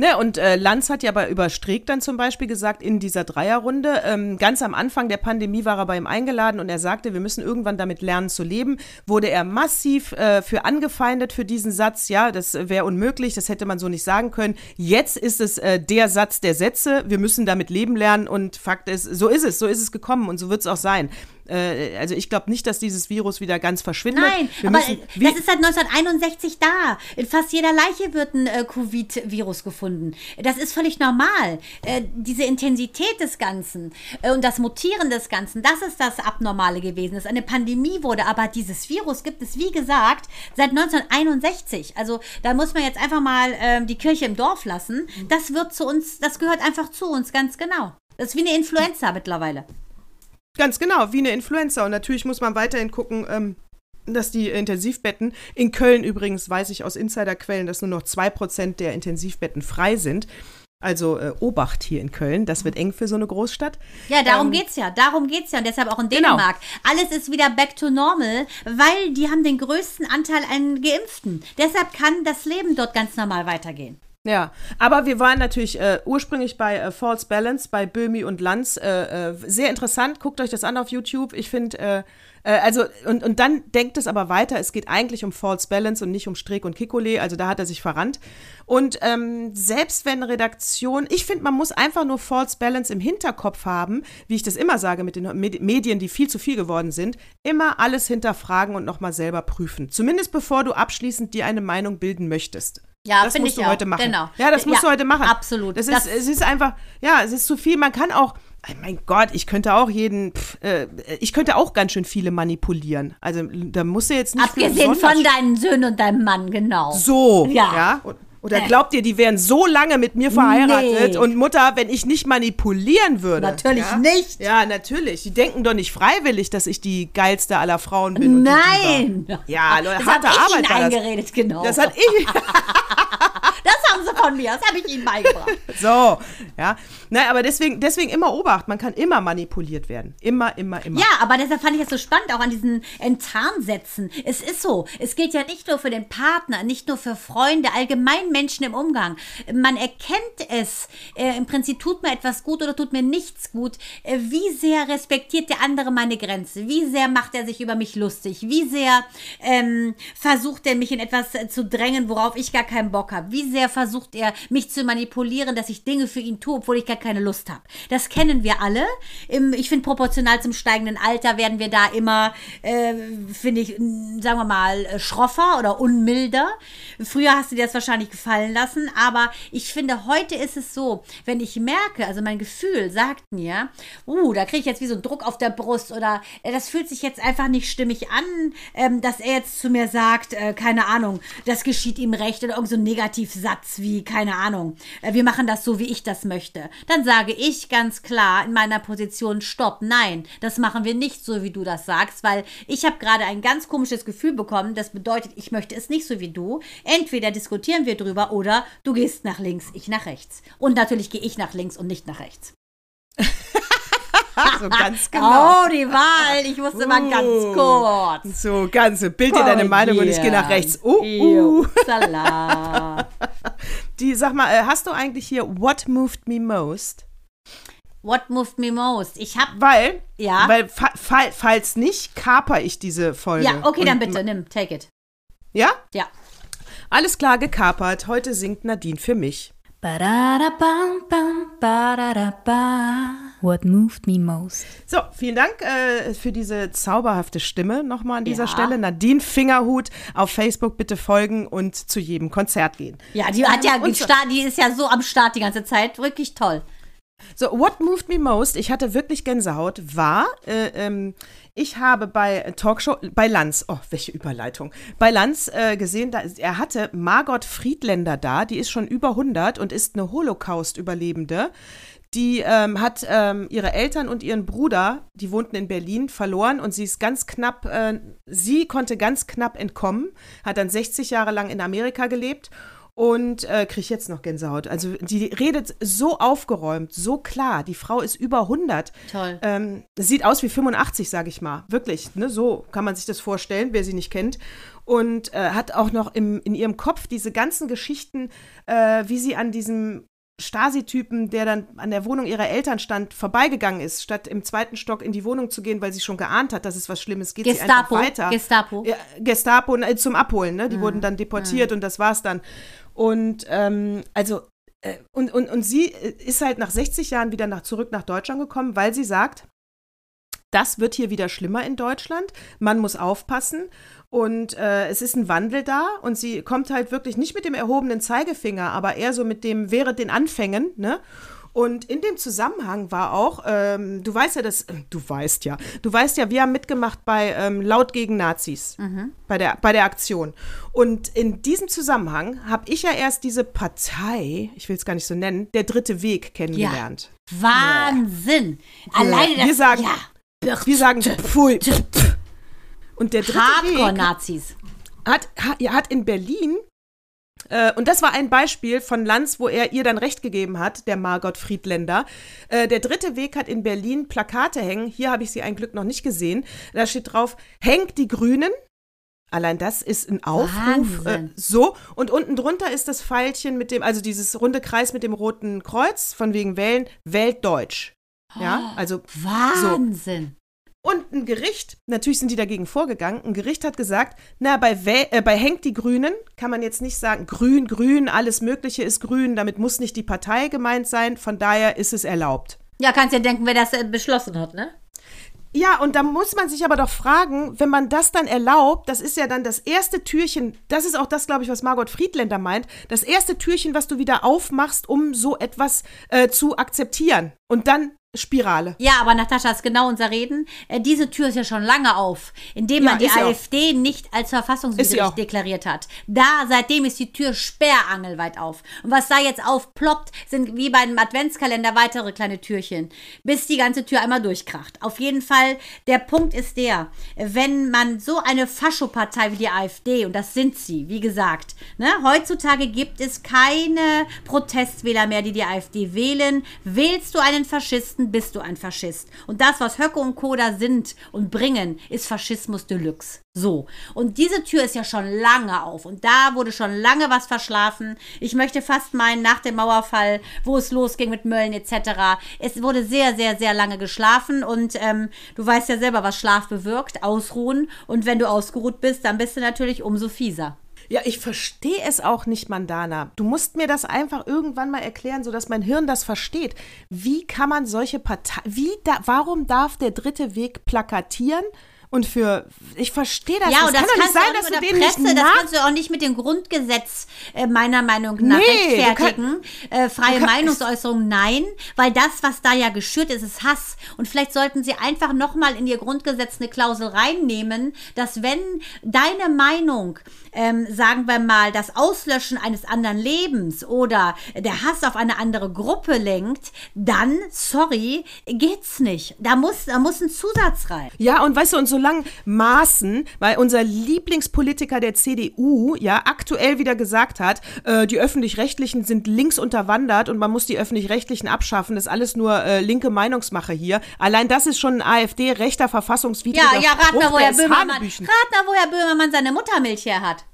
Ne, und äh, Lanz hat ja bei über Streeck dann zum Beispiel gesagt, in dieser Dreierrunde, ähm, ganz am Anfang der Pandemie war er bei ihm eingeladen und er sagte, wir müssen irgendwann damit lernen zu leben. Wurde er massiv äh, für angefeindet für diesen Satz, ja, das wäre unmöglich, das hätte man so nicht sagen können. Jetzt ist es äh, der Satz der Sätze, wir müssen damit leben lernen und Fakt ist, so ist es, so ist es gekommen und so wird es auch sein. Äh, also ich glaube nicht, dass dieses Virus wieder ganz verschwindet. Nein, Wir aber müssen, das ist seit 1961 da. In fast jeder Leiche wird ein äh, Covid-Virus gefunden. Das ist völlig normal. Äh, diese Intensität des Ganzen äh, und das Mutieren des Ganzen, das ist das Abnormale gewesen, dass eine Pandemie wurde. Aber dieses Virus gibt es, wie gesagt, seit 1961. Also da muss man jetzt einfach mal ähm, die Kirche im Dorf lassen. Das wird zu uns, das gehört einfach zu uns, ganz genau. Das ist wie eine Influenza mittlerweile. Ganz genau, wie eine Influenza. Und natürlich muss man weiterhin gucken, ähm, dass die Intensivbetten, in Köln übrigens weiß ich aus Insiderquellen, dass nur noch 2% der Intensivbetten frei sind. Also äh, Obacht hier in Köln, das wird eng für so eine Großstadt. Ja, darum ähm, geht's ja. Darum geht's ja. Und deshalb auch in genau. Dänemark. Genau. Alles ist wieder back to normal, weil die haben den größten Anteil an Geimpften. Deshalb kann das Leben dort ganz normal weitergehen. Ja, aber wir waren natürlich äh, ursprünglich bei äh, False Balance, bei Böhmi und Lanz. Äh, äh sehr interessant, guckt euch das an auf YouTube. Ich finde, äh, äh, also, und, und dann denkt es aber weiter, es geht eigentlich um False Balance und nicht um Streeck und Kikole, also da hat er sich verrannt. Und ähm, selbst wenn Redaktion, ich finde, man muss einfach nur False Balance im Hinterkopf haben, wie ich das immer sage mit den Medien, die viel zu viel geworden sind, immer alles hinterfragen und nochmal selber prüfen. Zumindest bevor du abschließend dir eine Meinung bilden möchtest. Ja, das musst du heute machen. Genau. Ja, das musst ja, du heute machen. Absolut. Das ist, das es ist einfach, ja, es ist zu viel. Man kann auch, mein Gott, ich könnte auch jeden, pff, äh, ich könnte auch ganz schön viele manipulieren. Also da musst du jetzt nicht. Abgesehen von deinen Söhnen und deinem Mann, genau. So, ja. ja? Und, oder glaubt ihr, die wären so lange mit mir verheiratet? Nee. Und Mutter, wenn ich nicht manipulieren würde. Natürlich ja? nicht. Ja, natürlich. Die denken doch nicht freiwillig, dass ich die geilste aller Frauen bin. Nein. ja, Leute, harte das Arbeit. Ich Ihnen eingeredet, das. genau. Das hat ich. das haben sie von mir. Das habe ich ihnen beigebracht. So, ja. Nein, aber deswegen, deswegen immer Obacht. Man kann immer manipuliert werden. Immer, immer, immer. Ja, aber deshalb fand ich es so spannend, auch an diesen Enttarnsätzen. Es ist so. Es gilt ja nicht nur für den Partner, nicht nur für Freunde, allgemein Menschen im Umgang. Man erkennt es. Äh, Im Prinzip tut mir etwas gut oder tut mir nichts gut. Äh, wie sehr respektiert der andere meine Grenze? Wie sehr macht er sich über mich lustig? Wie sehr ähm, versucht er mich in etwas zu drängen, worauf ich gar keinen Bock habe? Wie sehr versucht er mich zu manipulieren, dass ich Dinge für ihn tue, obwohl ich gar keine Lust habe? Das kennen wir alle. Ich finde, proportional zum steigenden Alter werden wir da immer, äh, finde ich, sagen wir mal, äh, schroffer oder unmilder. Früher hast du dir das wahrscheinlich gefallen lassen, aber ich finde, heute ist es so, wenn ich merke, also mein Gefühl sagt mir, uh, da kriege ich jetzt wie so einen Druck auf der Brust oder äh, das fühlt sich jetzt einfach nicht stimmig an, ähm, dass er jetzt zu mir sagt, äh, keine Ahnung, das geschieht ihm recht oder irgend so ein Negativsatz wie, keine Ahnung, äh, wir machen das so, wie ich das möchte. Dann sage ich ganz klar in meiner Position, stopp, nein, das machen wir nicht so, wie du das sagst, weil ich habe gerade ein ganz komisches Gefühl bekommen, das bedeutet, ich möchte es nicht so wie du. Entweder diskutieren wir drüber oder du gehst nach links, ich nach rechts. Und natürlich gehe ich nach links und nicht nach rechts. so ganz genau. Oh, die Wahl. Ich wusste uh, mal ganz uh. kurz. So, ganz. Bild dir oh, deine Meinung yeah. und ich gehe nach rechts. Uh, uh. Salat. Die, sag mal, äh, hast du eigentlich hier What Moved Me Most? What moved me most? Ich hab. Weil, ja. Weil, fa falls nicht, kaper ich diese Folge. Ja, okay, dann bitte, nimm, take it. Ja? Ja. Alles klar gekapert. Heute singt Nadine für mich. What moved me most? So, vielen Dank äh, für diese zauberhafte Stimme nochmal an dieser ja. Stelle. Nadine Fingerhut auf Facebook bitte folgen und zu jedem Konzert gehen. Ja, die hat ja Start, die ist ja so am Start die ganze Zeit. Wirklich toll. So, what moved me most, ich hatte wirklich Gänsehaut, war, äh, ähm, ich habe bei Talkshow, bei Lanz, oh, welche Überleitung, bei Lanz äh, gesehen, da, er hatte Margot Friedländer da, die ist schon über 100 und ist eine Holocaust-Überlebende. Die ähm, hat ähm, ihre Eltern und ihren Bruder, die wohnten in Berlin, verloren und sie ist ganz knapp, äh, sie konnte ganz knapp entkommen, hat dann 60 Jahre lang in Amerika gelebt und äh, kriege jetzt noch Gänsehaut. Also die redet so aufgeräumt, so klar. Die Frau ist über 100. Toll. Ähm, sieht aus wie 85, sage ich mal. Wirklich, ne? so kann man sich das vorstellen, wer sie nicht kennt. Und äh, hat auch noch im, in ihrem Kopf diese ganzen Geschichten, äh, wie sie an diesem Stasi-Typen, der dann an der Wohnung ihrer Eltern stand, vorbeigegangen ist, statt im zweiten Stock in die Wohnung zu gehen, weil sie schon geahnt hat, dass es was Schlimmes geht. Gestapo, sie einfach weiter. Gestapo. Ja, Gestapo äh, zum Abholen, ne? Die mhm. wurden dann deportiert mhm. und das war's dann. Und ähm, also, äh, und, und, und sie ist halt nach 60 Jahren wieder nach, zurück nach Deutschland gekommen, weil sie sagt, das wird hier wieder schlimmer in Deutschland. Man muss aufpassen. Und äh, es ist ein Wandel da und sie kommt halt wirklich nicht mit dem erhobenen Zeigefinger, aber eher so mit dem während den Anfängen, ne? Und in dem Zusammenhang war auch, ähm, du weißt ja, das, äh, du weißt ja, du weißt ja, wir haben mitgemacht bei ähm, Laut gegen Nazis, mhm. bei, der, bei der Aktion. Und in diesem Zusammenhang habe ich ja erst diese Partei, ich will es gar nicht so nennen, der dritte Weg kennengelernt. Ja. Wahnsinn! Ja. Alleine das, wir sagen, ja. Wir sagen, pfui, pf, und der dritte Hardcore-Nazis. Hat, hat, hat in Berlin äh, und das war ein Beispiel von Lanz, wo er ihr dann recht gegeben hat, der Margot Friedländer. Äh, der dritte Weg hat in Berlin Plakate hängen. Hier habe ich sie ein Glück noch nicht gesehen. Da steht drauf: Hängt die Grünen, Allein das ist ein Aufruf. Äh, so, und unten drunter ist das Pfeilchen mit dem, also dieses runde Kreis mit dem roten Kreuz, von wegen Wählen, Weltdeutsch. Ja, also. Wahnsinn. So. Und ein Gericht, natürlich sind die dagegen vorgegangen, ein Gericht hat gesagt, na, bei, äh, bei Henk die Grünen kann man jetzt nicht sagen, grün, grün, alles Mögliche ist grün, damit muss nicht die Partei gemeint sein, von daher ist es erlaubt. Ja, kannst ja denken, wer das äh, beschlossen hat, ne? Ja, und da muss man sich aber doch fragen, wenn man das dann erlaubt, das ist ja dann das erste Türchen, das ist auch das, glaube ich, was Margot Friedländer meint, das erste Türchen, was du wieder aufmachst, um so etwas äh, zu akzeptieren. Und dann Spirale. Ja, aber Natascha ist genau unser Reden. Äh, diese Tür ist ja schon lange auf, indem man ja, die AfD auch. nicht als verfassungswidrig deklariert hat. Da, seitdem ist die Tür sperrangelweit auf. Und was da jetzt aufploppt, sind wie bei einem Adventskalender weitere kleine Türchen, bis die ganze Tür einmal durchkracht. Auf jeden Fall, der Punkt ist der, wenn man so eine Faschopartei wie die AfD, und das sind sie, wie gesagt, ne, heutzutage gibt es keine Protestwähler mehr, die die AfD wählen. Wählst du einen Faschisten, Faschisten bist du ein Faschist. Und das, was Höcke und Koda sind und bringen, ist Faschismus Deluxe. So. Und diese Tür ist ja schon lange auf. Und da wurde schon lange was verschlafen. Ich möchte fast meinen, nach dem Mauerfall, wo es losging mit Mölln etc., es wurde sehr, sehr, sehr lange geschlafen. Und ähm, du weißt ja selber, was Schlaf bewirkt. Ausruhen. Und wenn du ausgeruht bist, dann bist du natürlich umso fieser. Ja, ich verstehe es auch nicht, Mandana. Du musst mir das einfach irgendwann mal erklären, sodass mein Hirn das versteht. Wie kann man solche Parteien, wie da, warum darf der dritte Weg plakatieren? Und für ich verstehe das. Ja, und das, das kann doch nicht sein, dass du den Presse, nicht Das kannst du auch nicht mit dem Grundgesetz äh, meiner Meinung nach nee, rechtfertigen. Kann, äh, freie Meinungsäußerung, nein, weil das, was da ja geschürt ist, ist Hass. Und vielleicht sollten sie einfach nochmal in ihr Grundgesetz eine Klausel reinnehmen, dass wenn deine Meinung ähm, sagen wir mal, das Auslöschen eines anderen Lebens oder der Hass auf eine andere Gruppe lenkt, dann, sorry, geht's nicht. Da muss, da muss ein Zusatz rein. Ja, und weißt du, und solange Maaßen, weil unser Lieblingspolitiker der CDU ja aktuell wieder gesagt hat, äh, die Öffentlich-Rechtlichen sind links unterwandert und man muss die Öffentlich-Rechtlichen abschaffen, das ist alles nur äh, linke Meinungsmache hier. Allein das ist schon ein AfD-rechter Verfassungswidriger Ja, ja, rat mal, woher Böhmermann, rat mal, woher Böhmermann seine Muttermilch her hat.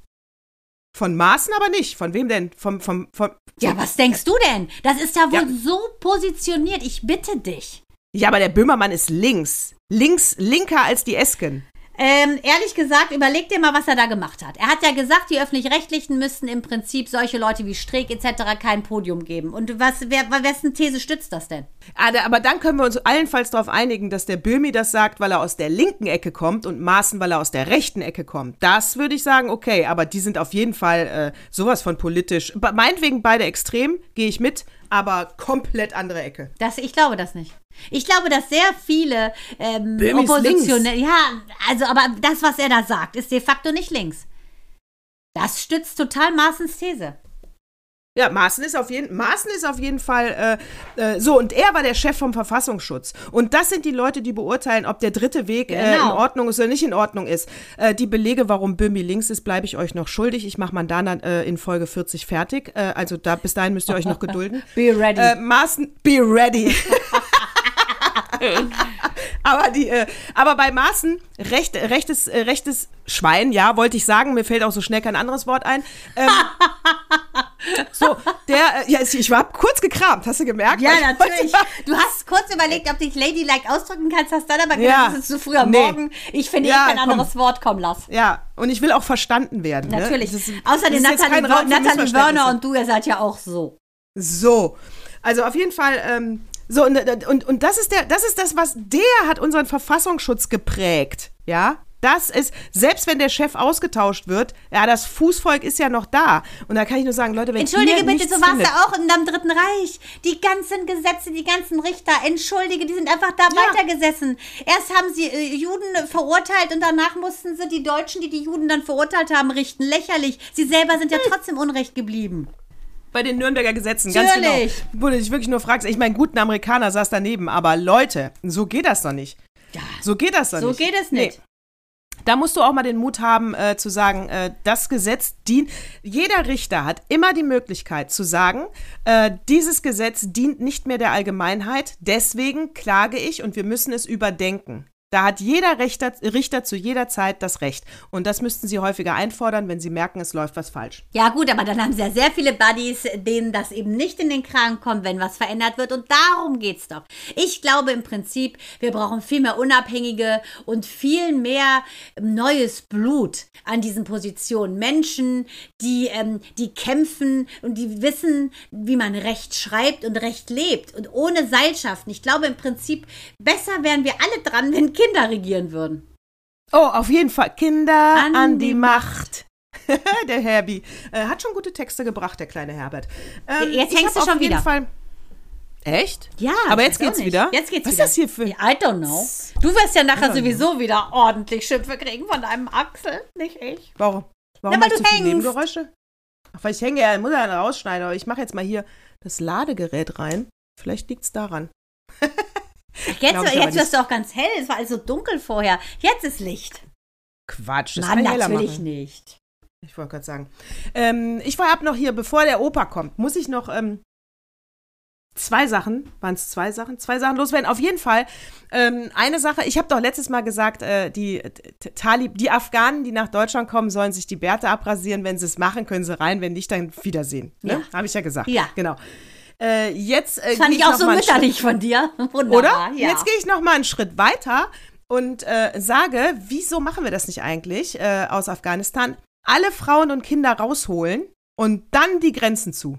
Von Maaßen aber nicht. Von wem denn? Vom, vom, vom, ja, was denkst du denn? Das ist ja wohl ja. so positioniert. Ich bitte dich. Ja, aber der Böhmermann ist links. Links, linker als die Esken. Ähm, ehrlich gesagt, überleg dir mal, was er da gemacht hat. Er hat ja gesagt, die Öffentlich-Rechtlichen müssten im Prinzip solche Leute wie Streeck etc. kein Podium geben. Und was, wer, wessen These stützt das denn? Ah, aber dann können wir uns allenfalls darauf einigen, dass der Böhmi das sagt, weil er aus der linken Ecke kommt und Maaßen, weil er aus der rechten Ecke kommt. Das würde ich sagen, okay, aber die sind auf jeden Fall äh, sowas von politisch. Meinetwegen beide extrem, gehe ich mit, aber komplett andere Ecke. Das, ich glaube das nicht. Ich glaube, dass sehr viele ähm, Oppositionelle, ja, also, aber das, was er da sagt, ist de facto nicht links. Das stützt total Maaßens These. Ja, Maaßen ist auf jeden, Maaßen ist auf jeden Fall äh, äh, so. Und er war der Chef vom Verfassungsschutz. Und das sind die Leute, die beurteilen, ob der dritte Weg genau. äh, in. Ordnung ist oder nicht in Ordnung ist. Äh, die Belege, warum Böhmi links ist, bleibe ich euch noch schuldig. Ich mache Mandana äh, in Folge 40 fertig. Äh, also da bis dahin müsst ihr euch noch gedulden. be ready. Äh, Maaßen, be ready. aber, die, äh, aber bei Maßen, recht, rechtes, äh, rechtes Schwein, ja, wollte ich sagen, mir fällt auch so schnell kein anderes Wort ein. Ähm, so, der, äh, ja, ich war kurz gekramt, hast du gemerkt? Ja, natürlich. Du hast kurz überlegt, ob du dich ladylike ausdrücken kannst, hast dann aber gedacht, ja, das ist zu früh am nee. Morgen. Ich finde ja, eh kein anderes komm. Wort, komm, lass. Ja, und ich will auch verstanden werden. Ne? Natürlich. Ne? Ist, Außerdem Nathalie, Nathalie Werner und du, ihr seid ja auch so. So. Also auf jeden Fall, ähm, so, und, und, und das ist der, das ist das, was der hat unseren Verfassungsschutz geprägt. Ja? Das ist, selbst wenn der Chef ausgetauscht wird, ja, das Fußvolk ist ja noch da. Und da kann ich nur sagen, Leute, wenn Entschuldige bitte, so war es ja auch in dem Dritten Reich. Die ganzen Gesetze, die ganzen Richter, entschuldige, die sind einfach da ja. weitergesessen. Erst haben sie äh, Juden verurteilt und danach mussten sie die Deutschen, die die Juden dann verurteilt haben, richten. Lächerlich. Sie selber sind ja hm. trotzdem unrecht geblieben bei den Nürnberger Gesetzen, Natürlich. ganz genau. Wo du dich wirklich nur fragst, ich meine, guten Amerikaner saß daneben, aber Leute, so geht das doch nicht. Ja. So geht das doch so nicht. So geht es nicht. Nee. Da musst du auch mal den Mut haben, äh, zu sagen, äh, das Gesetz dient. Jeder Richter hat immer die Möglichkeit zu sagen, äh, dieses Gesetz dient nicht mehr der Allgemeinheit, deswegen klage ich und wir müssen es überdenken. Da hat jeder Richter, Richter zu jeder Zeit das Recht. Und das müssten sie häufiger einfordern, wenn sie merken, es läuft was falsch. Ja gut, aber dann haben sie ja sehr viele Buddies, denen das eben nicht in den Kragen kommt, wenn was verändert wird. Und darum geht's doch. Ich glaube im Prinzip, wir brauchen viel mehr Unabhängige und viel mehr neues Blut an diesen Positionen. Menschen, die, ähm, die kämpfen und die wissen, wie man Recht schreibt und Recht lebt. Und ohne Seilschaften. Ich glaube im Prinzip, besser wären wir alle dran, wenn Kinder regieren würden. Oh, auf jeden Fall. Kinder an, an die, die, Macht. der Herbie. Äh, hat schon gute Texte gebracht, der kleine Herbert. Ähm, jetzt hängst du schon wieder. Fall Echt? Ja. Aber jetzt geht's wieder? Jetzt geht's Was wieder. ist das hier für. I don't know. Du wirst ja nachher sowieso wieder ordentlich Schimpfe kriegen von deinem Axel, nicht ich. Warum? Warum Na, weil du hängst. Nebengeräusche? Ach, weil ich hänge ja, muss ja rausschneiden, aber ich mache jetzt mal hier das Ladegerät rein. Vielleicht liegt's daran. Jetzt jetzt wirst du auch ganz hell. Es war also dunkel vorher. Jetzt ist Licht. Quatsch, das Mann, kann natürlich nicht. Ich wollte gerade sagen. Ähm, ich war ab noch hier, bevor der Opa kommt, muss ich noch ähm, zwei Sachen, waren es zwei Sachen? Zwei Sachen loswerden. Auf jeden Fall ähm, eine Sache, ich habe doch letztes Mal gesagt, äh, die Talib, die Afghanen, die nach Deutschland kommen, sollen sich die Bärte abrasieren. Wenn sie es machen, können sie rein, wenn nicht, dann Wiedersehen. Ne? Ja. Habe ich ja gesagt. Ja. Genau. Äh, jetzt äh, das fand ich auch so mütterlich von dir. Wunderbar, Oder? Ja. Jetzt gehe ich noch mal einen Schritt weiter und äh, sage, wieso machen wir das nicht eigentlich äh, aus Afghanistan? Alle Frauen und Kinder rausholen und dann die Grenzen zu.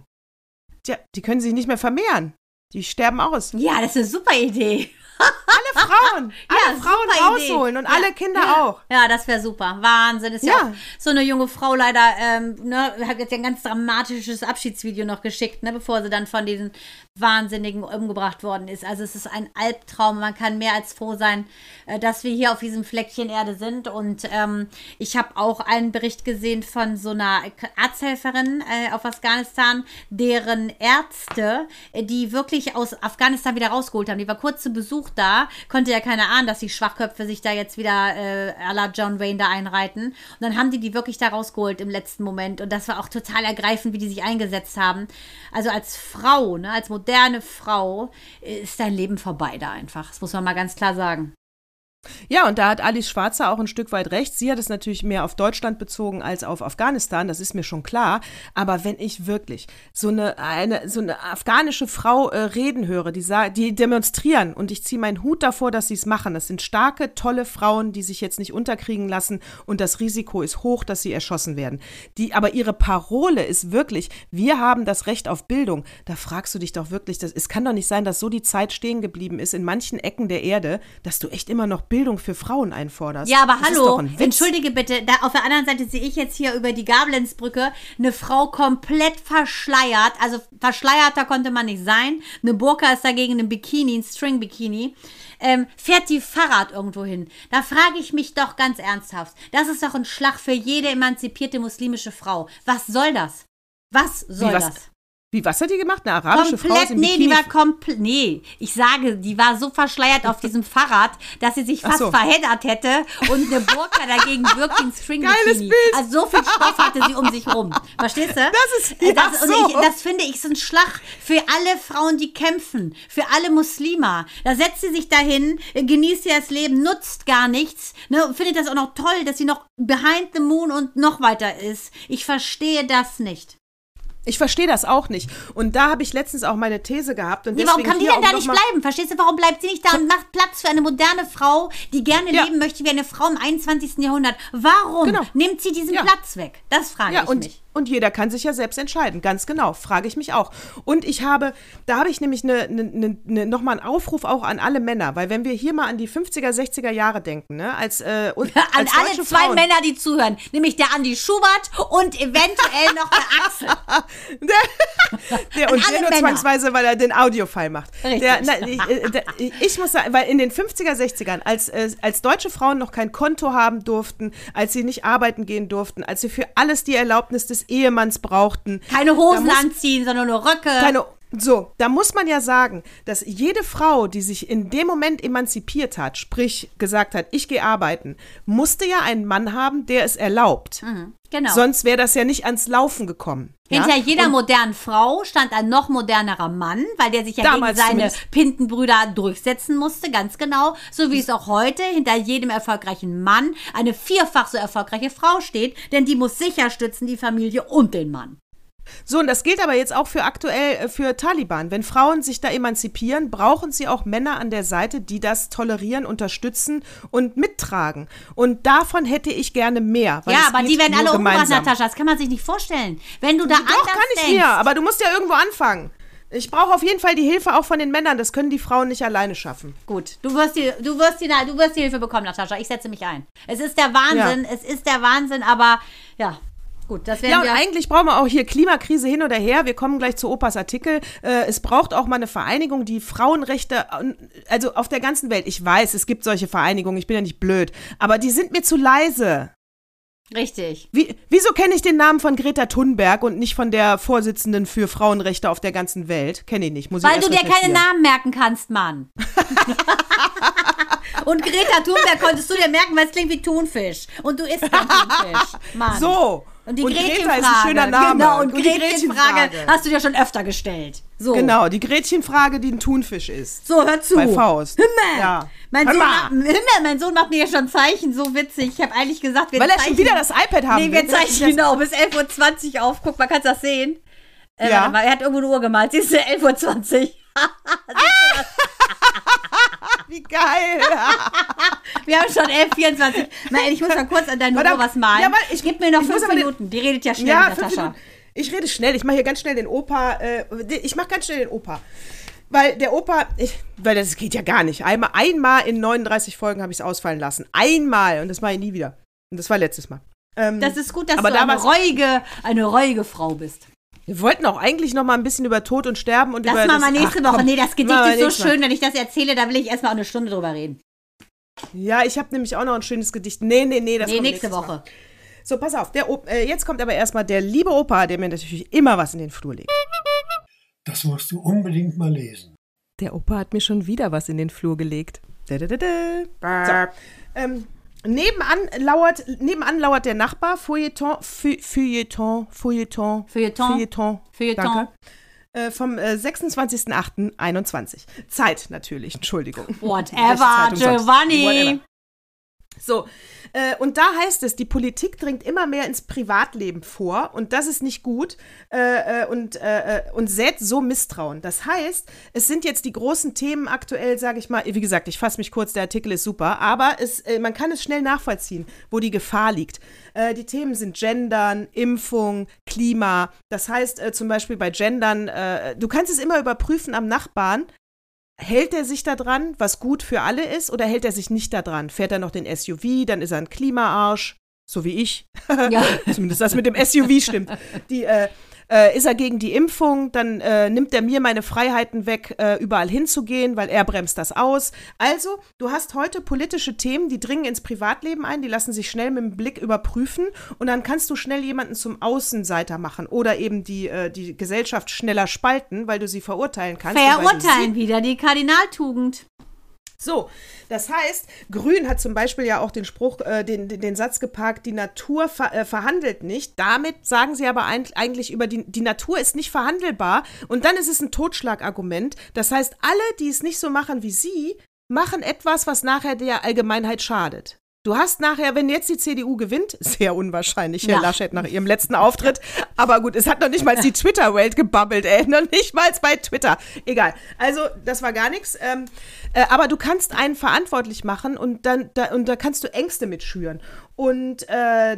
Tja, die können sich nicht mehr vermehren. Die sterben aus. Ja, das ist eine super Idee. alle Frauen, alle ja, Frauen rausholen Idee. und ja, alle Kinder ja. auch. Ja, das wäre super. Wahnsinn. Ist ja, so eine junge Frau leider, ähm, ne, hat jetzt ein ganz dramatisches Abschiedsvideo noch geschickt, ne, bevor sie dann von diesen Wahnsinnigen umgebracht worden ist. Also es ist ein Albtraum. Man kann mehr als froh sein, äh, dass wir hier auf diesem Fleckchen Erde sind. Und ähm, ich habe auch einen Bericht gesehen von so einer Arzthelferin äh, auf Afghanistan, deren Ärzte, äh, die wirklich aus Afghanistan wieder rausgeholt haben. Die war kurz zu Besuch da, konnte ja keiner ahnen, dass die Schwachköpfe sich da jetzt wieder äh, à la John Wayne da einreiten. Und dann haben die die wirklich da rausgeholt im letzten Moment. Und das war auch total ergreifend, wie die sich eingesetzt haben. Also als Frau, ne, als moderne Frau, ist dein Leben vorbei da einfach. Das muss man mal ganz klar sagen. Ja, und da hat Alice Schwarzer auch ein Stück weit recht. Sie hat es natürlich mehr auf Deutschland bezogen als auf Afghanistan, das ist mir schon klar. Aber wenn ich wirklich so eine, eine, so eine afghanische Frau äh, reden höre, die, die demonstrieren und ich ziehe meinen Hut davor, dass sie es machen. Das sind starke, tolle Frauen, die sich jetzt nicht unterkriegen lassen und das Risiko ist hoch, dass sie erschossen werden. Die, aber ihre Parole ist wirklich, wir haben das Recht auf Bildung. Da fragst du dich doch wirklich, das, es kann doch nicht sein, dass so die Zeit stehen geblieben ist in manchen Ecken der Erde, dass du echt immer noch Bildung für Frauen einforderst. Ja, aber das hallo, entschuldige bitte, da auf der anderen Seite sehe ich jetzt hier über die Gablenzbrücke eine Frau komplett verschleiert, also verschleierter konnte man nicht sein. Eine Burka ist dagegen ein Bikini, ein String-Bikini. Ähm, fährt die Fahrrad irgendwo hin. Da frage ich mich doch ganz ernsthaft. Das ist doch ein Schlag für jede emanzipierte muslimische Frau. Was soll das? Was soll Wie, was? das? Wie, was hat die gemacht? Eine arabische komplett, Frau? Nee, die war komplett. Nee, ich sage, die war so verschleiert auf diesem Fahrrad, dass sie sich fast so. verheddert hätte und eine Burka dagegen wirkt ein string Geiles Bild. Also so viel Stoff hatte sie um sich rum. Verstehst du? Das ist ja das, so. ich, das finde ich so ein Schlag für alle Frauen, die kämpfen, für alle Muslima. Da setzt sie sich dahin, genießt ihr das Leben, nutzt gar nichts, ne, findet das auch noch toll, dass sie noch behind the moon und noch weiter ist. Ich verstehe das nicht. Ich verstehe das auch nicht. Und da habe ich letztens auch meine These gehabt. Und nee, warum kann die denn da nicht bleiben? Verstehst du, warum bleibt sie nicht da und macht Platz für eine moderne Frau, die gerne ja. leben möchte wie eine Frau im 21. Jahrhundert? Warum genau. nimmt sie diesen ja. Platz weg? Das frage ja, ich und, mich. Und jeder kann sich ja selbst entscheiden, ganz genau, frage ich mich auch. Und ich habe, da habe ich nämlich eine, eine, eine, nochmal einen Aufruf auch an alle Männer, weil wenn wir hier mal an die 50er, 60er Jahre denken, ne, als, äh, und, An als alle zwei Frauen, Männer, die zuhören, nämlich der Andi Schubert und eventuell noch der Axel. der, der und der nur Männer. zwangsweise, weil er den Audiofile macht. Der, na, ich, äh, der, ich, muss sagen, weil in den 50er, 60ern, als, äh, als deutsche Frauen noch kein Konto haben durften, als sie nicht arbeiten gehen durften, als sie für alles die Erlaubnis des Ehemanns brauchten. Keine Hosen muss, anziehen, sondern nur Röcke. Keine, So, da muss man ja sagen, dass jede Frau, die sich in dem Moment emanzipiert hat, sprich gesagt hat, ich gehe arbeiten, musste ja einen Mann haben, der es erlaubt. Genau. Sonst wäre das ja nicht ans Laufen gekommen. Ja? Hinter jeder modernen Frau stand ein noch modernerer Mann, weil der sich ja gegen seine zumindest. Pintenbrüder durchsetzen musste, ganz genau. So wie es auch heute hinter jedem erfolgreichen Mann eine vierfach so erfolgreiche Frau steht, denn die muss sicher stützen die Familie und den Mann. So, und das gilt aber jetzt auch für aktuell äh, für Taliban. Wenn Frauen sich da emanzipieren, brauchen sie auch Männer an der Seite, die das tolerieren, unterstützen und mittragen. Und davon hätte ich gerne mehr. ja, aber die werden alle umgebracht. Natascha. Das kann man sich nicht vorstellen. Wenn du da Doch, anders kann ich denkst, mir, aber du musst ja irgendwo anfangen. Ich brauche auf jeden Fall die Hilfe auch von den Männern. Das können die Frauen nicht alleine schaffen. Gut, du wirst, die, du, wirst die, du wirst die Hilfe bekommen, Natascha. Ich setze mich ein. Es ist der Wahnsinn, es ist der Wahnsinn, aber ja, gut, das werden Ja, und wir. eigentlich brauchen wir auch hier Klimakrise hin oder her. Wir kommen gleich zu Opas Artikel. Äh, es braucht auch mal eine Vereinigung, die Frauenrechte, also auf der ganzen Welt. Ich weiß, es gibt solche Vereinigungen, ich bin ja nicht blöd, aber die sind mir zu leise. Richtig. Wie, wieso kenne ich den Namen von Greta Thunberg und nicht von der Vorsitzenden für Frauenrechte auf der ganzen Welt? Kenne ich nicht. Muss ich Weil du erst dir keine. Namen merken kannst, Mann. Und Greta Thunberg konntest du dir merken, weil es klingt wie Thunfisch. Und du isst kein Thunfisch, Mann. So. Und die Greta Gretchenfrage. ist ein schöner Name. Genau, und, die Gretchenfrage hast du dir schon öfter gestellt. So. Genau, die Gretchenfrage, die ein Thunfisch ist. So, hör zu. Bei Faust. Himmel. Ja. Mein, Hör Sohn macht, Himmel, mein Sohn macht mir ja schon Zeichen, so witzig. Ich habe eigentlich gesagt, wir Weil er zeichnen, schon wieder das iPad haben Nee, wir zeichnen genau bis 11.20 Uhr auf. Guck mal, kannst du das sehen? Äh, Ja. warte mal, er hat irgendwo eine Uhr gemalt. Siehst du, 11.20 Uhr. Wie geil. Wir haben schon 11.24 Nein, ich muss mal kurz an Warte, Uhr was malen. ja, ich- Gib mir noch fünf den- Minuten. Die redet ja schnell, ja, Natascha. Ich rede schnell. Ich mache hier ganz schnell den Opa. Äh, ich mache ganz schnell den Opa. Weil der Opa, ich, weil das geht ja gar nicht. Einmal, einmal in 39 Folgen habe ich es ausfallen lassen. Einmal. Und das mache ich nie wieder. Und das war letztes Mal. Ähm, Das ist gut, dass Aber du eine damals- reuige, eine reuige Frau bist. Wir wollten auch eigentlich noch mal ein bisschen über Tod und Sterben und Das über machen wir nächste ach, Woche. komm, nee, das Gedicht ist so nächstes Mal. schön, wenn ich das erzähle, da will ich erstmal auch eine Stunde drüber reden. Ja, ich habe nämlich auch noch ein schönes Gedicht. Nee, nee, nee, das nee, kommt nächste nächstes Mal. Woche. So, pass auf. Der äh, jetzt kommt aber erstmal der liebe Opa, der mir natürlich immer was in den Flur legt. Das musst du unbedingt mal lesen. Der Opa hat mir schon wieder was in den Flur gelegt. Da, da, da, da. So, ähm, nebenan, lauert, nebenan lauert der Nachbar, Feuilleton, Feu- Feuilleton, Feuilleton, Feuilleton. Feuilleton, Feuilleton. danke. Äh, vom äh, 26.08.21. Zeit natürlich, Entschuldigung. Whatever? Giovanni. Whatever. So, äh, und da heißt es, die Politik dringt immer mehr ins Privatleben vor und das ist nicht gut äh, äh, und, äh, äh, und sät so Misstrauen. Das heißt, es sind jetzt die großen Themen aktuell, sage ich mal, wie gesagt, ich fasse mich kurz, der Artikel ist super, aber es, äh, man kann es schnell nachvollziehen, wo die Gefahr liegt. Die Themen sind Gendern, Impfung, Klima. Das heißt zum Beispiel bei Gendern, du kannst es immer überprüfen am Nachbarn, Hält er sich da dran, was gut für alle ist, oder hält er sich nicht da dran? Fährt er noch den SUV, dann ist er ein Klimaarsch, so wie ich. Ja. Zumindest das mit dem SUV stimmt. Die, äh, äh, ist er gegen die Impfung, dann äh, nimmt er mir meine Freiheiten weg, äh, überall hinzugehen, weil er bremst das aus. Also, du hast heute politische Themen, die dringen ins Privatleben ein, die lassen sich schnell mit dem Blick überprüfen und dann kannst du schnell jemanden zum Außenseiter machen oder eben die, äh, die Gesellschaft schneller spalten, weil du sie verurteilen kannst. Verurteilen wieder die Kardinaltugend. So, das heißt, Grün hat zum Beispiel ja auch den Spruch, äh, den, den, den Satz geparkt, die Natur ver, äh, verhandelt nicht. Damit sagen sie aber ein, eigentlich über die, die Natur ist nicht verhandelbar. Und dann ist es ein Totschlagargument. Das heißt, alle, die es nicht so machen wie sie, machen etwas, was nachher der Allgemeinheit schadet. Du hast nachher, wenn jetzt die CDU gewinnt, sehr unwahrscheinlich, Herr Ja. Laschet nach ihrem letzten Auftritt, aber gut, es hat noch nicht mal die Twitter-Welt gebabbelt, ey, noch nicht mal bei Twitter. Egal. Also, das war gar nichts. Ähm, äh, aber du kannst einen verantwortlich machen und dann, da, und da kannst du Ängste mitschüren. Und äh,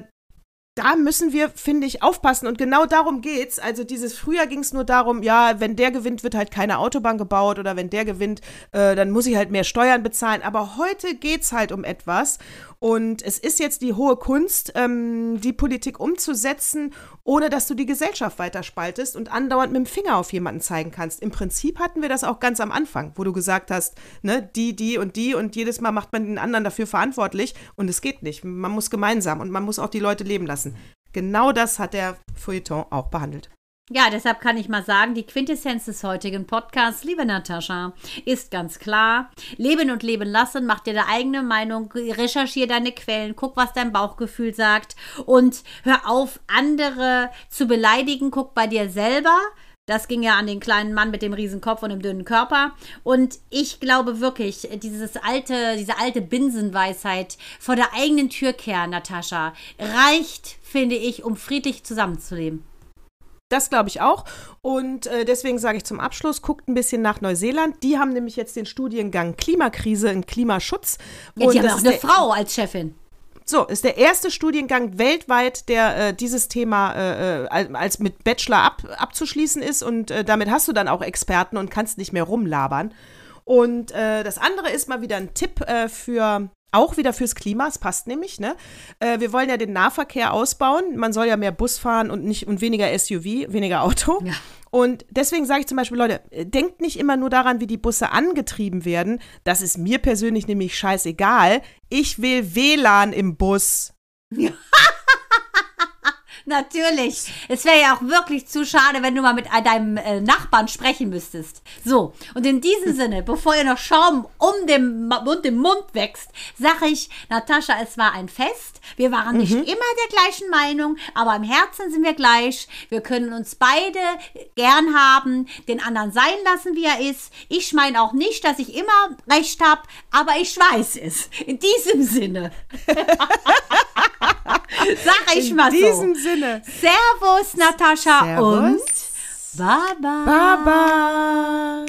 da müssen wir, finde ich, aufpassen. Und genau darum geht's. Also dieses früher ging es nur darum, ja, wenn der gewinnt, wird halt keine Autobahn gebaut oder wenn der gewinnt, äh, dann muss ich halt mehr Steuern bezahlen. Aber heute geht's halt um etwas. Und es ist jetzt die hohe Kunst, ähm, die Politik umzusetzen, ohne dass du die Gesellschaft weiter spaltest und andauernd mit dem Finger auf jemanden zeigen kannst. Im Prinzip hatten wir das auch ganz am Anfang, wo du gesagt hast, ne, die, die und die und jedes Mal macht man den anderen dafür verantwortlich und es geht nicht. Man muss gemeinsam und man muss auch die Leute leben lassen. Genau das hat der Feuilleton auch behandelt. Ja, deshalb kann ich mal sagen, die Quintessenz des heutigen Podcasts, liebe Natascha, ist ganz klar. Leben und leben lassen, mach dir deine eigene Meinung, recherchiere deine Quellen, guck, was dein Bauchgefühl sagt und hör auf, andere zu beleidigen, guck bei dir selber. Das ging ja an den kleinen Mann mit dem riesen Kopf und dem dünnen Körper. Und ich glaube wirklich, dieses alte, diese alte Binsenweisheit vor der eigenen Tür kehren, Natascha, reicht, finde ich, um friedlich zusammenzuleben. Das glaube ich auch. Und äh, deswegen sage ich zum Abschluss, guckt ein bisschen nach Neuseeland. Die haben nämlich jetzt den Studiengang Klimakrise und Klimaschutz. Ja, und die haben auch eine Frau als Chefin. So, ist der erste Studiengang weltweit, der äh, dieses Thema äh, äh, als- als mit Bachelor ab, abzuschließen ist und äh, damit hast du dann auch Experten und kannst nicht mehr rumlabern. Und äh, das andere ist mal wieder ein Tipp äh, für auch wieder fürs Klima, es passt nämlich, ne? Äh, wir wollen ja den Nahverkehr ausbauen. Man soll ja mehr Bus fahren und nicht und weniger SUV, weniger Auto. Ja. Und deswegen sage ich zum Beispiel, Leute, äh, denkt nicht immer nur daran, wie die Busse angetrieben werden. Das ist mir persönlich nämlich scheißegal. Ich will WLAN im Bus. Natürlich. Es wäre ja auch wirklich zu schade, wenn du mal mit deinem äh, Nachbarn sprechen müsstest. So, und in diesem Sinne, bevor ihr noch Schaum um den Ma- und den Mund wächst, sage ich, Natascha, es war ein Fest. Wir waren nicht immer der gleichen Meinung, aber im Herzen sind wir gleich. Wir können uns beide gern haben, den anderen sein lassen, wie er ist. Ich meine auch nicht, dass ich immer recht habe, aber ich weiß es. In diesem Sinne. Sag ich In mal so. In diesem Sinne. Servus, Natascha Servus. und Baba. Baba.